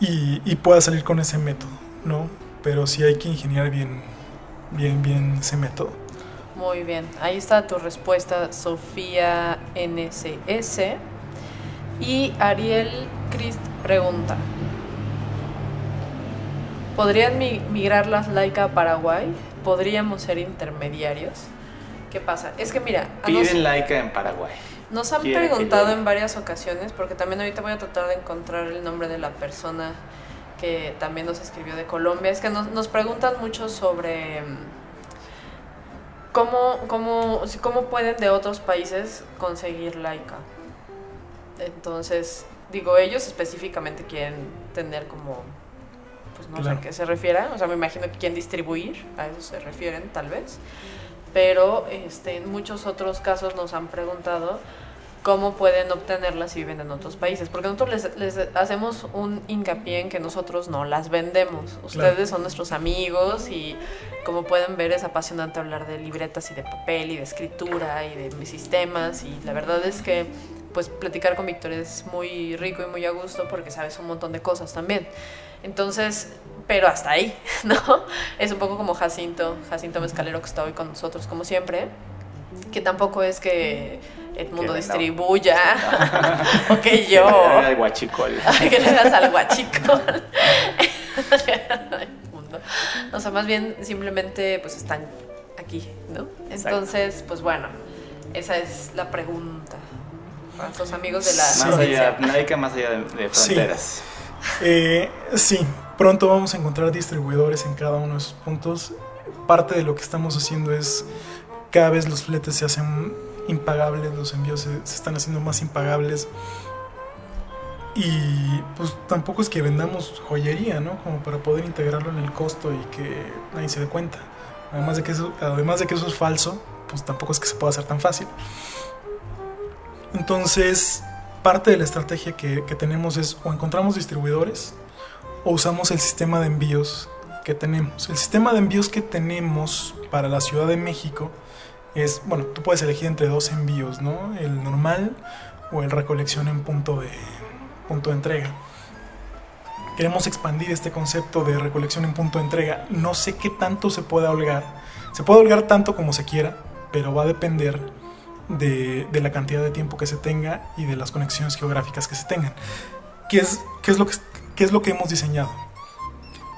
y, y, pueda salir con ese método, ¿no? Pero sí hay que ingeniar bien, bien, bien ese método. Muy bien, ahí está tu respuesta, Sofía NCS. Y Ariel Christ pregunta, ¿podrían migrar las Laika a Paraguay? ¿Podríamos ser intermediarios? ¿Qué pasa? Es que mira... Piden nos, Laika en Paraguay. Nos han preguntado en varias ocasiones, porque también ahorita voy a tratar de encontrar el nombre de la persona que también nos escribió de Colombia. Es que nos, nos preguntan mucho sobre cómo, cómo, cómo pueden de otros países conseguir Laika. Entonces, digo, ellos específicamente quieren tener como, no claro. sé a qué se refiera, o sea, me imagino que quieren distribuir, a eso se refieren tal vez, pero este, en muchos otros casos nos han preguntado cómo pueden obtenerlas si viven en otros países. Porque nosotros les, les, hacemos un hincapié en que nosotros no las vendemos. Ustedes claro. son nuestros amigos y como pueden ver es apasionante hablar de libretas y de papel y de escritura y de mis sistemas y la verdad es que pues platicar con Victoria es muy rico y muy a gusto porque sabes un montón de cosas también. Entonces, pero hasta ahí, ¿no? Es un poco como Jacinto, Jacinto Mezcalero que está hoy con nosotros como siempre, que tampoco es que Edmundo que distribuya no. o que yo... al guachicol. que le das al guachicol. o sea, más bien simplemente pues están aquí, ¿no? Entonces, pues bueno, esa es la pregunta. Para los amigos de la más allá, Nike más allá de, de fronteras. Sí. Eh, sí, pronto vamos a encontrar distribuidores en cada uno de esos puntos. Parte de lo que estamos haciendo es cada vez los fletes se hacen impagables, los envíos se, están haciendo más impagables. Y pues tampoco es que vendamos joyería, ¿no? Como para poder integrarlo en el costo y que nadie se dé cuenta. Además de que eso, además de que eso es falso, pues tampoco es que se pueda hacer tan fácil. Entonces, parte de la estrategia que, tenemos es o encontramos distribuidores o usamos el sistema de envíos que tenemos. El sistema de envíos que tenemos para la Ciudad de México es, bueno, tú puedes elegir entre dos envíos, ¿no? El normal o el recolección en punto de, punto de entrega. Queremos expandir este concepto de recolección en punto de entrega. No sé qué tanto se pueda holgar. Se puede holgar tanto como se quiera, pero va a depender de, de, la cantidad de tiempo que se tenga y de las conexiones geográficas que se tengan. ¿Qué es, qué es, lo, que, qué es lo que hemos diseñado?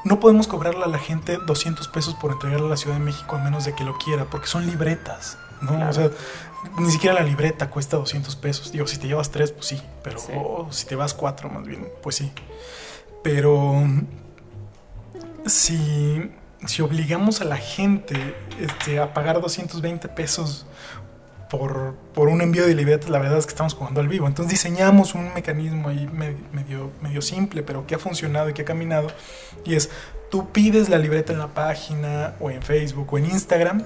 No podemos cobrarle a la gente 200 pesos por entregarle a la Ciudad de México a menos de que lo quiera, porque son libretas. ¿no? Claro. O sea, ni siquiera la libreta cuesta 200 pesos. Digo, si te llevas tres, pues sí, pero sí. Oh, si te vas cuatro, más bien, pues sí. Pero si, si obligamos a la gente este, a pagar 220 pesos por, un envío de libretas, la verdad es que estamos jugando al vivo. Entonces diseñamos un mecanismo ahí medio, medio simple, pero que ha funcionado y que ha caminado. Y es, tú pides la libreta en la página, o en Facebook, o en Instagram,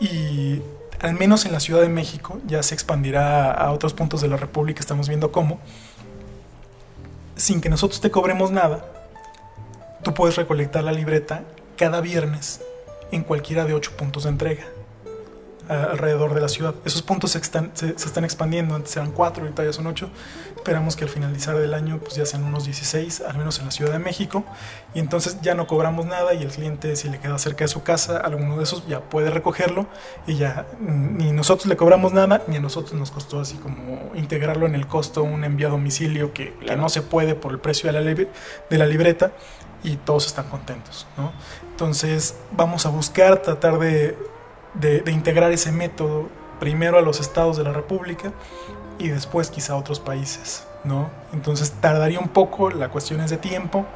y al menos en la Ciudad de México, ya se expandirá a otros puntos de la República, estamos viendo cómo, sin que nosotros te cobremos nada, tú puedes recolectar la libreta cada viernes en cualquiera de ocho puntos de entrega alrededor de la ciudad. Esos puntos se están, se, se están expandiendo, antes eran 4, ahorita ya son 8. Esperamos que al finalizar del año pues ya sean unos 16, al menos en la Ciudad de México. Y entonces ya no cobramos nada y el cliente si le queda cerca de su casa, alguno de esos ya puede recogerlo y ya ni nosotros le cobramos nada, ni a nosotros nos costó así como integrarlo en el costo un envío a domicilio que, claro. que no se puede por el precio de la, de la libreta y todos están contentos. ¿no? Entonces vamos a buscar tratar de de, integrar ese método primero a los estados de la República y después quizá a otros países, ¿no? Entonces tardaría un poco, la cuestión es de tiempo,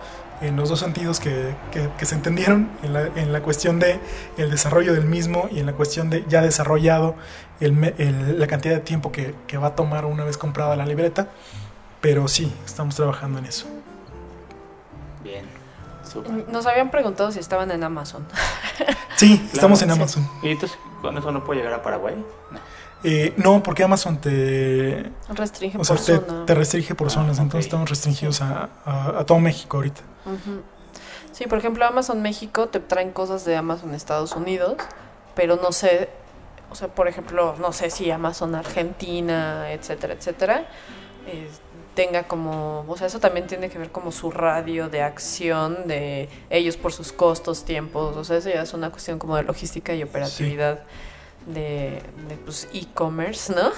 en los dos sentidos que, que, se entendieron, en la, en la, cuestión de desarrollo del mismo y en la cuestión de ya desarrollado el, la cantidad de tiempo que, que va a tomar una vez comprada la libreta, pero sí, estamos trabajando en eso. Bien. Nos habían preguntado si estaban en Amazon. Sí, Claro, estamos en sí. Amazon. ¿Y entonces con eso no puedo llegar a Paraguay? No. Eh, no, porque Amazon te, Restringe o sea, por te, zona. te restringe por Ah, zonas, entonces estamos restringidos a, a- a todo México ahorita. Sí, por ejemplo, Amazon México te traen cosas de Amazon Estados Unidos, pero no sé, o sea, por ejemplo, no sé si Amazon Argentina, etcétera, etcétera, eh, tenga como, o sea, eso también tiene que ver como su radio de acción de ellos por sus costos, tiempos, o sea, eso ya es una cuestión como de logística y operatividad de, de, pues, e-commerce, ¿no?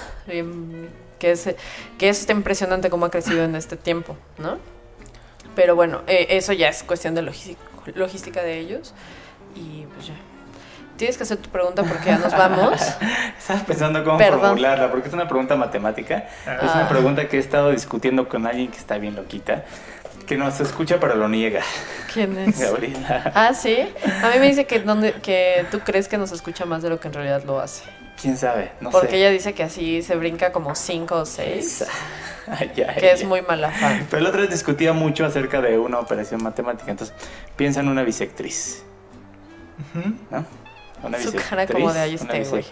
Que es, que es impresionante cómo ha crecido en este tiempo, ¿no? Pero bueno, eh, eso ya es cuestión de logística, logística de ellos. Y pues ya. Tienes que hacer tu pregunta porque ya nos vamos. Estaba pensando cómo Perdón. formularla, porque es una pregunta matemática. Es Ah. una pregunta que he estado discutiendo con alguien que está bien loquita, que nos escucha pero lo niega, ¿Quién es? Gabriela. Ah, sí. A mí me dice que, donde, que tú crees que nos escucha más de lo que en realidad lo hace. ¿Quién sabe? No Porque sé. ella dice que así se brinca como cinco o seis. Ay, ay, Que es ay. muy mala fan. Pero la otra vez discutía mucho acerca de una operación matemática. Entonces, piensa en una bisectriz. ¿no? Una Su cara como de, "Ahí esté, güey".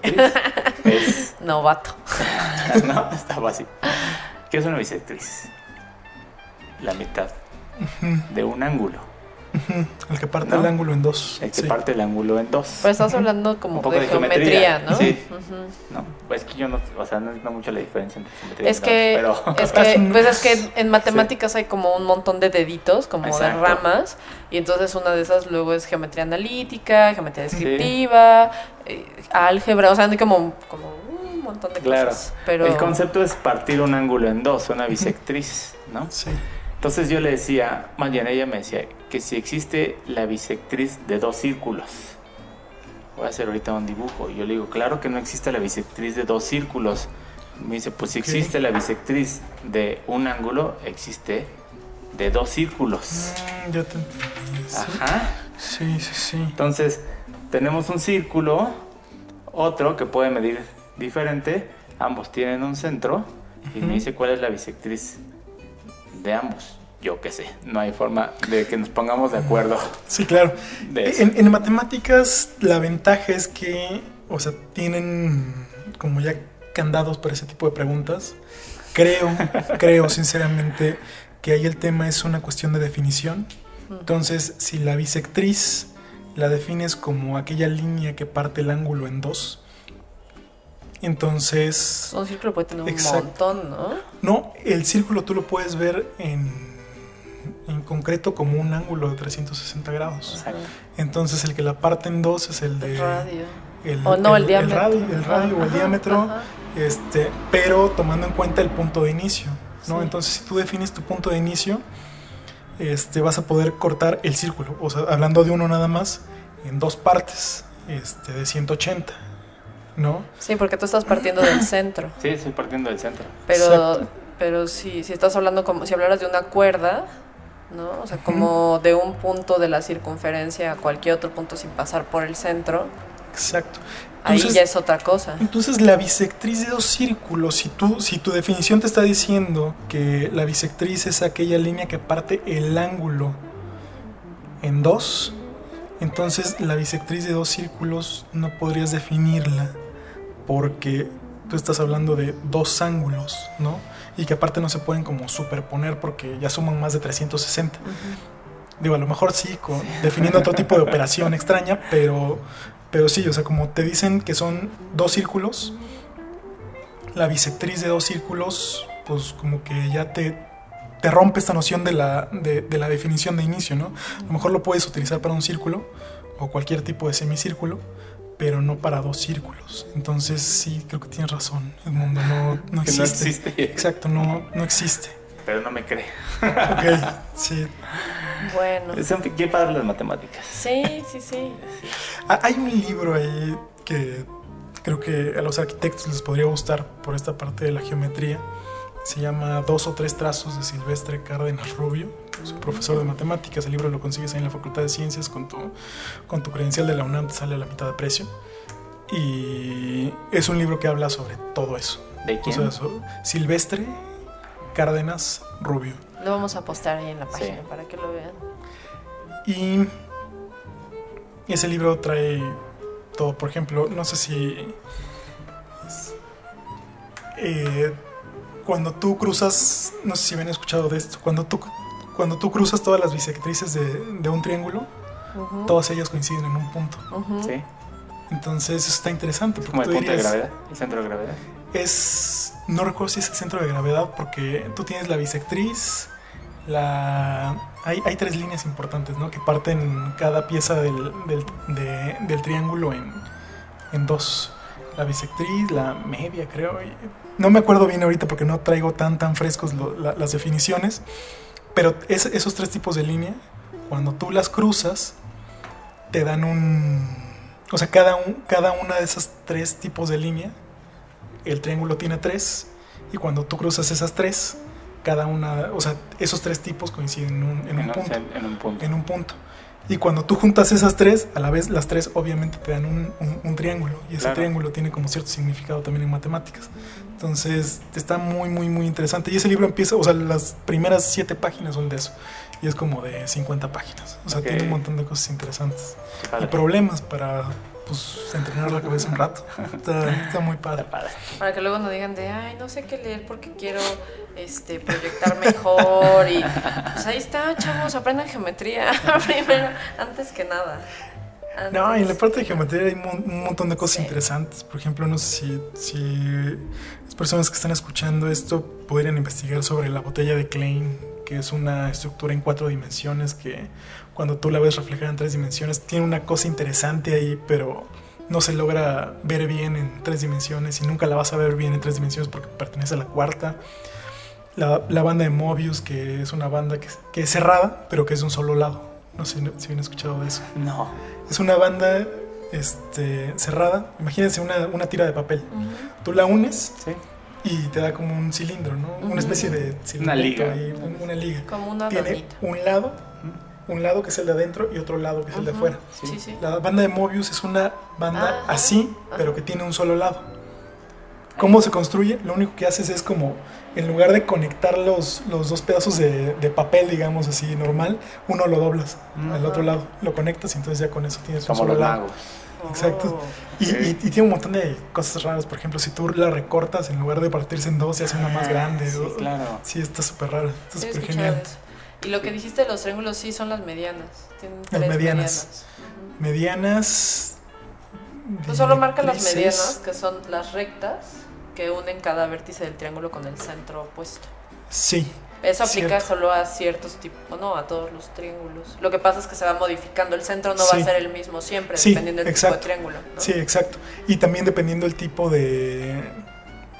es Novato. no, estaba así. ¿Qué es una bisectriz? La mitad de un ángulo. El que parte ¿No? el ángulo en dos. El que sí. parte el ángulo en dos. Pero estás hablando como Un poco de, de geometría, geometría, ¿no? sí. No, pues es que yo no, o sea, no entiendo mucho la diferencia entre geometría Es y que, pero es que, pues es que en matemáticas hay como un montón de deditos, como Exacto. de ramas, y entonces una de esas luego es geometría analítica, geometría descriptiva, eh, álgebra, o sea, hay como, como un montón de Claro. cosas. Pero el concepto es partir un ángulo en dos, una bisectriz, ¿no? Sí. Entonces yo le decía, más bien ella me decía que si existe la bisectriz de dos círculos. Voy a hacer ahorita un dibujo. Y yo le digo, claro que no existe la bisectriz de dos círculos. Me dice, pues si existe la bisectriz de un ángulo, existe de dos círculos. Mm, ya te entendí. Ajá. sí, sí, sí. Entonces, tenemos un círculo, otro que puede medir diferente, ambos tienen un centro, y me Ujú. dice cuál es la bisectriz de ambos. Yo qué sé, no hay forma de que nos pongamos de acuerdo. Sí, claro. En, en matemáticas la ventaja es que, o sea, tienen como ya candados para ese tipo de preguntas. Creo, creo sinceramente que ahí el tema es una cuestión de definición. Entonces, si la bisectriz la defines como aquella línea que parte el ángulo en dos, entonces, un círculo puede tener un montón, ¿no? no, el círculo tú lo puedes ver en, en concreto como un ángulo de 360 grados. Exacto. Entonces el que la parte en dos es el de Radio. el, O no, el diámetro. radio, el radio o el diámetro, ajá. este, pero tomando en cuenta el punto de inicio, ¿no? Sí. Entonces si tú defines tu punto de inicio, este, vas a poder cortar el círculo, o sea, hablando de uno nada más, en dos partes, este, de 180, ¿no? Sí, porque tú estás partiendo del centro. Sí, estoy partiendo del centro. Pero, Exacto. pero si, si estás hablando como si hablaras de una cuerda, ¿no? O sea, como de un punto de la circunferencia a cualquier otro punto sin pasar por el centro, Exacto. ahí ya es otra cosa. Entonces la bisectriz de dos círculos, si, tú, si tu definición te está diciendo que la bisectriz es aquella línea que parte el ángulo en dos, entonces la bisectriz de dos círculos no podrías definirla porque tú estás hablando de dos ángulos, ¿no? Y que aparte no se pueden como superponer porque ya suman más de 360. Digo, a lo mejor sí, con- definiendo otro tipo de operación extraña, pero, pero sí, o sea, como te dicen que son dos círculos, la bisectriz de dos círculos, pues como que ya te, te rompe esta noción de la, de, de la definición de inicio, ¿no? A lo mejor lo puedes utilizar para un círculo o cualquier tipo de semicírculo, pero no para dos círculos. Entonces sí, creo que tienes razón, el mundo no, no existe. Exacto, no, no existe. Pero no me cree. Ok, sí. Bueno. Son qué padre las matemáticas. Sí, sí, sí. Ah, Hay un libro ahí que creo que a los arquitectos les podría gustar por esta parte de la geometría. Se llama Dos o tres trazos de Silvestre Cárdenas Rubio. Es un profesor de matemáticas. El libro lo consigues ahí en la Facultad de Ciencias con tu, con tu credencial de la UNAM, te sale a la mitad de precio. Y es un libro que habla sobre todo eso. ¿De O quién? sea, Silvestre Cárdenas Rubio. Lo vamos a postar ahí en la Sí. página para que lo vean. Y ese libro trae todo. Por ejemplo, no sé si... eh, cuando tú cruzas, no sé si habían escuchado de esto, cuando tú, cuando tú cruzas todas las bisectrices de, de un triángulo, Ujú, todas ellas coinciden en un punto. ujú. Sí. Entonces eso está interesante. Es como el punto de dirías, gravedad, el centro de gravedad. es no recuerdo si es el centro de gravedad porque tú tienes la bisectriz la hay, hay tres líneas importantes ¿no? que parten cada pieza del, del, de- del triángulo en, en dos la bisectriz la media creo no me acuerdo bien ahorita porque no traigo tan tan frescos lo- la- las definiciones pero es- esos tres tipos de línea cuando tú las cruzas te dan un o sea cada, un, cada una de esas tres tipos de línea el triángulo tiene tres y cuando tú cruzas esas tres, cada una, o sea, esos tres tipos coinciden en un, en un En, punto. en un punto. En un punto. Y cuando tú juntas esas tres, a la vez las tres obviamente te dan un, un- un triángulo. Y ese Claro. triángulo tiene como cierto significado también en matemáticas. Entonces está muy, muy, muy interesante. Y ese libro empieza, o sea, las primeras siete páginas son de eso. Y es como de 50 páginas. O sea, tiene un montón de cosas interesantes. Y problemas para, pues, entrenar la cabeza un rato. Está, está muy padre. Está padre. Para que luego no digan de, ay, no sé qué leer porque quiero este, proyectar mejor. Y pues ahí está, chavos, aprendan geometría primero, antes que nada. No, y en la parte de geometría hay mon- un montón de cosas Sí. interesantes. Por ejemplo, no sé si, si las personas que están escuchando esto podrían investigar sobre la botella de Klein, que es una estructura en cuatro dimensiones que cuando tú la ves reflejada en tres dimensiones tiene una cosa interesante ahí, pero no se logra ver bien en tres dimensiones y nunca la vas a ver bien en tres dimensiones porque pertenece a la cuarta. La, la banda de Mobius, que es una banda que, que es cerrada, pero que es de un solo lado. No sé si han escuchado de eso. No. Es una banda este, cerrada. Imagínense una, una tira de papel. Ujú. Tú la unes Sí. y te da como un cilindro, ¿no? Una especie de cilindro. liga. una liga. Como una Tiene donita. un lado, un lado que es el de adentro y otro lado que es el de afuera. Sí, sí. La banda de Mobius es una banda Ajá, así, pero que tiene un solo lado. ¿Cómo se construye? Lo único que haces es como, en lugar de conectar los, los dos pedazos de, de papel, digamos así, normal, uno lo doblas al Ajá. otro lado, lo conectas y entonces ya con eso tienes un Como solo los lado. Exacto. Oh. Y, Sí. y- y tiene un montón de cosas raras. Por ejemplo, si tú la recortas, en lugar de partirse en dos, se hace una más Ah, grande. Sí, o- claro. Sí, está súper rara. Está súper genial. eso. Y lo que dijiste de los triángulos sí son las medianas. Tienen Las tres medianas. medianas. Solo marca las medianas, que son las rectas que unen cada vértice del triángulo con el centro opuesto. Sí, Eso aplica Cierto. solo a ciertos tipos, no a todos los triángulos. Lo que pasa es que se va modificando. El centro no va a ser el mismo siempre, Sí, dependiendo del tipo de triángulo. ¿no? sí, exacto. Y también dependiendo del tipo de,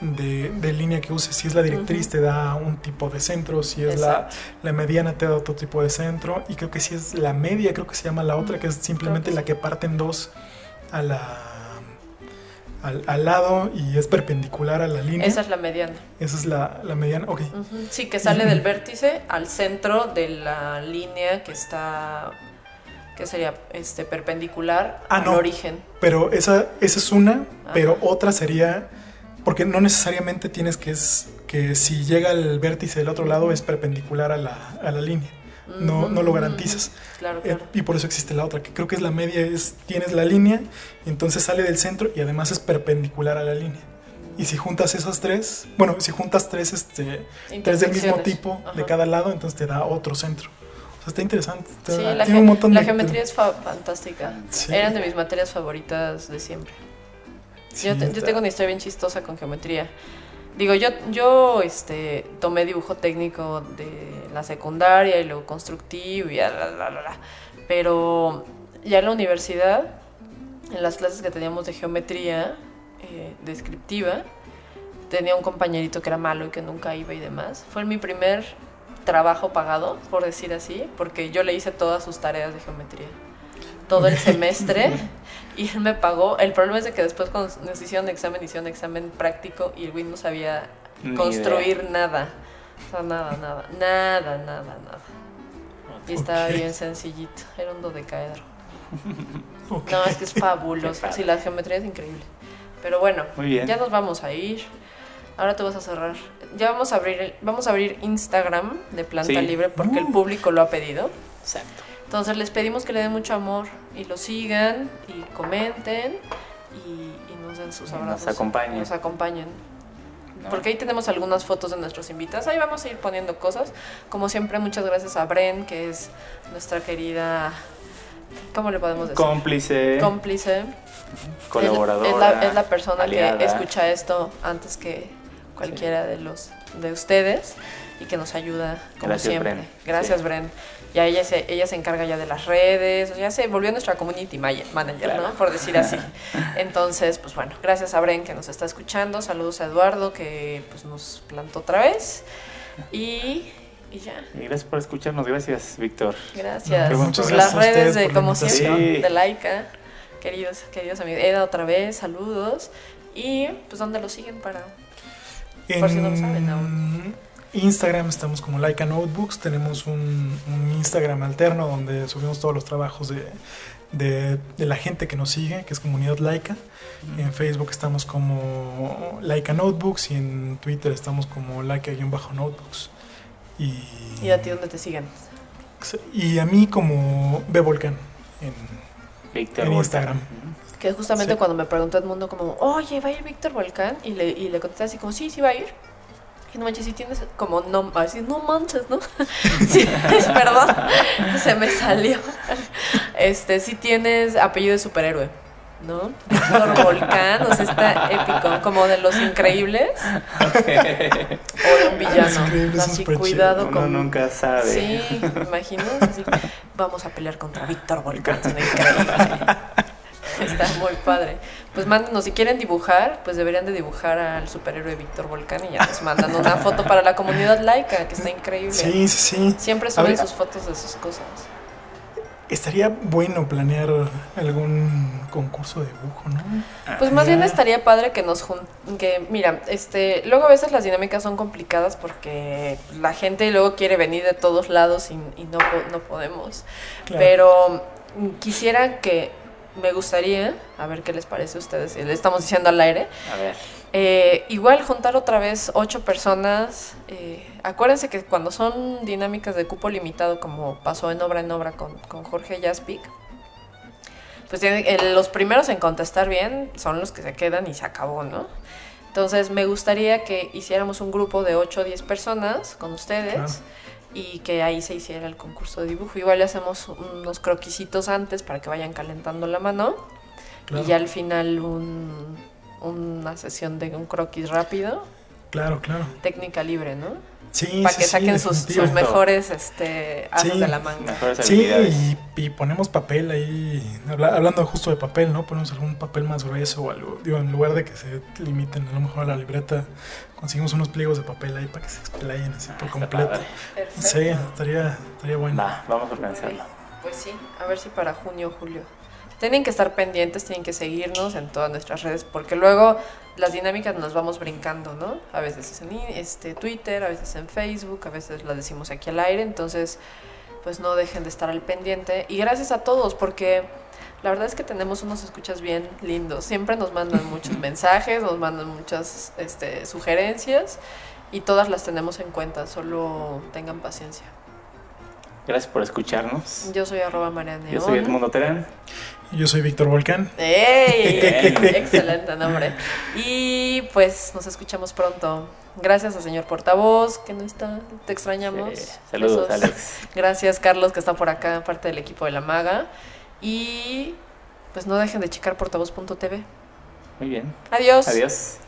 de, de línea que uses. Si es la directriz, te da un tipo de centro. Si es la, la mediana, te da otro tipo de centro. Y creo que si es la media, creo que se llama la otra, que es simplemente que la que parte en dos a la, al, al lado y es perpendicular a la línea. Esa es la mediana. Esa es la, la mediana. Ok. Sí, que sale del vértice al centro de la línea que está, que sería este perpendicular Ah, al no. origen. Pero esa, esa es una, pero Ajá. otra sería. Porque no necesariamente tienes que es que si llega el vértice del otro lado es perpendicular a la, a la línea. No, no lo garantizas. Claro, Eh, y por eso existe la otra, que creo que es la media, es tienes la línea, entonces sale del centro y además es perpendicular a la línea. Y si juntas esas tres, bueno, si juntas tres, este, tres del mismo tipo de cada lado, entonces te da otro centro. O sea, está interesante. está- Sí, la, tiene ge- un montón la de- geometría es fa- fantástica. Sí. Eran de mis materias favoritas de siempre. Sí, yo, te- yo tengo una historia bien chistosa con geometría. Digo, yo, yo este, tomé dibujo técnico de la secundaria y luego constructivo y la, la, la, la. Pero ya en la universidad, en las clases que teníamos de geometría eh, descriptiva, tenía un compañerito que era malo y que nunca iba y demás. Fue mi primer trabajo pagado, por decir así, porque yo le hice todas sus tareas de geometría. Todo el semestre y él me pagó. El problema es de que después cuando nos hicieron examen, hicieron examen práctico y el güey no sabía Ni construir idea. nada. O sea, nada, nada, nada, nada, nada. Y estaba bien sencillito. Era un dodecaedro. ok. No, es que es fabuloso. Sí, la geometría es increíble. Pero bueno, Muy bien. ya nos vamos a ir. Ahora te vas a cerrar. Ya vamos a abrir, el- vamos a abrir Instagram de Planta Sí. Libre porque el Uh. público lo ha pedido. Exacto. Entonces les pedimos que le den mucho amor y lo sigan y comenten y, y nos den sus Y nos abrazos. acompañen. Nos acompañen. ¿no? Porque ahí tenemos algunas fotos de nuestros invitados. Ahí vamos a ir poniendo cosas. Como siempre, muchas gracias a Bren, que es nuestra querida. ¿Cómo le podemos decir? Cómplice, Cómplice. colaboradora. Es, es la, es la persona aliada. que escucha esto antes que cualquiera de los de ustedes y que nos ayuda como Gracias, siempre. Bren. Gracias, Sí. Bren. Ya ella se, ella se encarga ya de las redes, o sea, ya se volvió nuestra community ma- manager, Claro. ¿no? Por decir así. Entonces, pues bueno, gracias a Bren que nos está escuchando, saludos a Eduardo que pues nos plantó otra vez y, y ya. Y gracias por escucharnos, gracias, Víctor. Gracias. Bueno, Pues gracias las redes de, como siempre, invitación. de Laika. Queridos, queridos amigos. Eda otra vez, saludos. Y pues ¿dónde lo siguen para? Por si no lo saben aún. Instagram estamos como Laika Notebooks. Tenemos un, un Instagram alterno donde subimos todos los trabajos de, de- de la gente que nos sigue, que es comunidad Laika. En Facebook estamos como Laika Notebooks y en Twitter estamos como Laika-Notebooks. Y, ¿Y a ti dónde te siguen? y a mí como B Volcán en, en. Instagram. Que justamente Sí. cuando me preguntó Edmundo como, oye, ¿va a ir Víctor Volcán? Y le, y le contesté así como, sí, sí va a ir. Y no manches, si tienes como, no, así, no manches, ¿no? sí, perdón, se me salió. Este, sí tienes apellido de superhéroe, ¿no? Víctor Volcán, o sea, está épico, como de los increíbles o de un villano. Los Increíbles son Así, cuidado Uno con... nunca sabe. Sí, ¿me imaginas? Así, vamos a pelear contra Víctor Volcán, es increíble. Está muy padre. Pues mándenos, si quieren dibujar, pues deberían de dibujar al superhéroe Víctor Volcán y ya nos mandan una foto para la comunidad laica, que está increíble. Sí, sí, sí. Siempre suben sus fotos de sus cosas. Estaría bueno planear algún concurso de dibujo, ¿no? Pues más bien estaría padre que nos jun- que mira, este, luego a veces las dinámicas son complicadas porque la gente luego quiere venir de todos lados y, y no, no podemos. Claro. Pero quisiera que, me gustaría, a ver qué les parece a ustedes, le estamos diciendo al aire, A ver. eh, igual juntar otra vez ocho personas. eh, acuérdense que cuando son dinámicas de cupo limitado, como pasó en obra en obra con, con Jorge Jaspic, pues tienen- eh, los primeros en contestar bien son los que se quedan y se acabó, ¿no? Entonces me gustaría que hiciéramos un grupo de 8 o 10 personas con ustedes Claro. Y que ahí se hiciera el concurso de dibujo. Igual le hacemos unos croquisitos antes para que vayan calentando la mano Claro, y ya al final un- una sesión de un croquis rápido, claro, claro. técnica libre, ¿no? Sí, para sí, que sí, saquen sus, mejores este, de la manga. Sí, y, y ponemos papel ahí, habla- hablando justo de papel, ¿no? Ponemos algún papel más grueso o algo. Digo, en lugar de que se limiten a lo mejor a la libreta, conseguimos unos pliegos de papel ahí para que se explayen así por completo. Sí, estaría, estaría bueno. Va, vamos a organizarlo. Pues sí, a ver si para junio o julio. Tienen que estar pendientes, tienen que seguirnos en todas nuestras redes, porque luego las dinámicas nos vamos brincando, ¿no? A veces es en este, Twitter, a veces en Facebook, a veces las decimos aquí al aire, entonces pues no dejen de estar al pendiente. Y gracias a todos, porque la verdad es que tenemos unos escuchas bien lindos. Siempre nos mandan muchos mensajes, nos mandan muchas este, sugerencias y todas las tenemos en cuenta, solo tengan paciencia. Gracias por escucharnos. Yo soy arroba Mariana Yo soy Edmundo Terán. Yo soy Víctor Volcán. ¡Ey! Excelente nombre. Y pues nos escuchamos pronto. Gracias al señor portavoz que no está, te extrañamos. Sí, Saludos, Besos. Alex. Gracias Carlos que está por acá, parte del equipo de la maga. Y pues no dejen de checar portavoz.tv. Muy bien. Adiós. Adiós.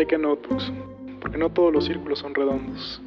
like a notebook, porque no todos los círculos son redondos.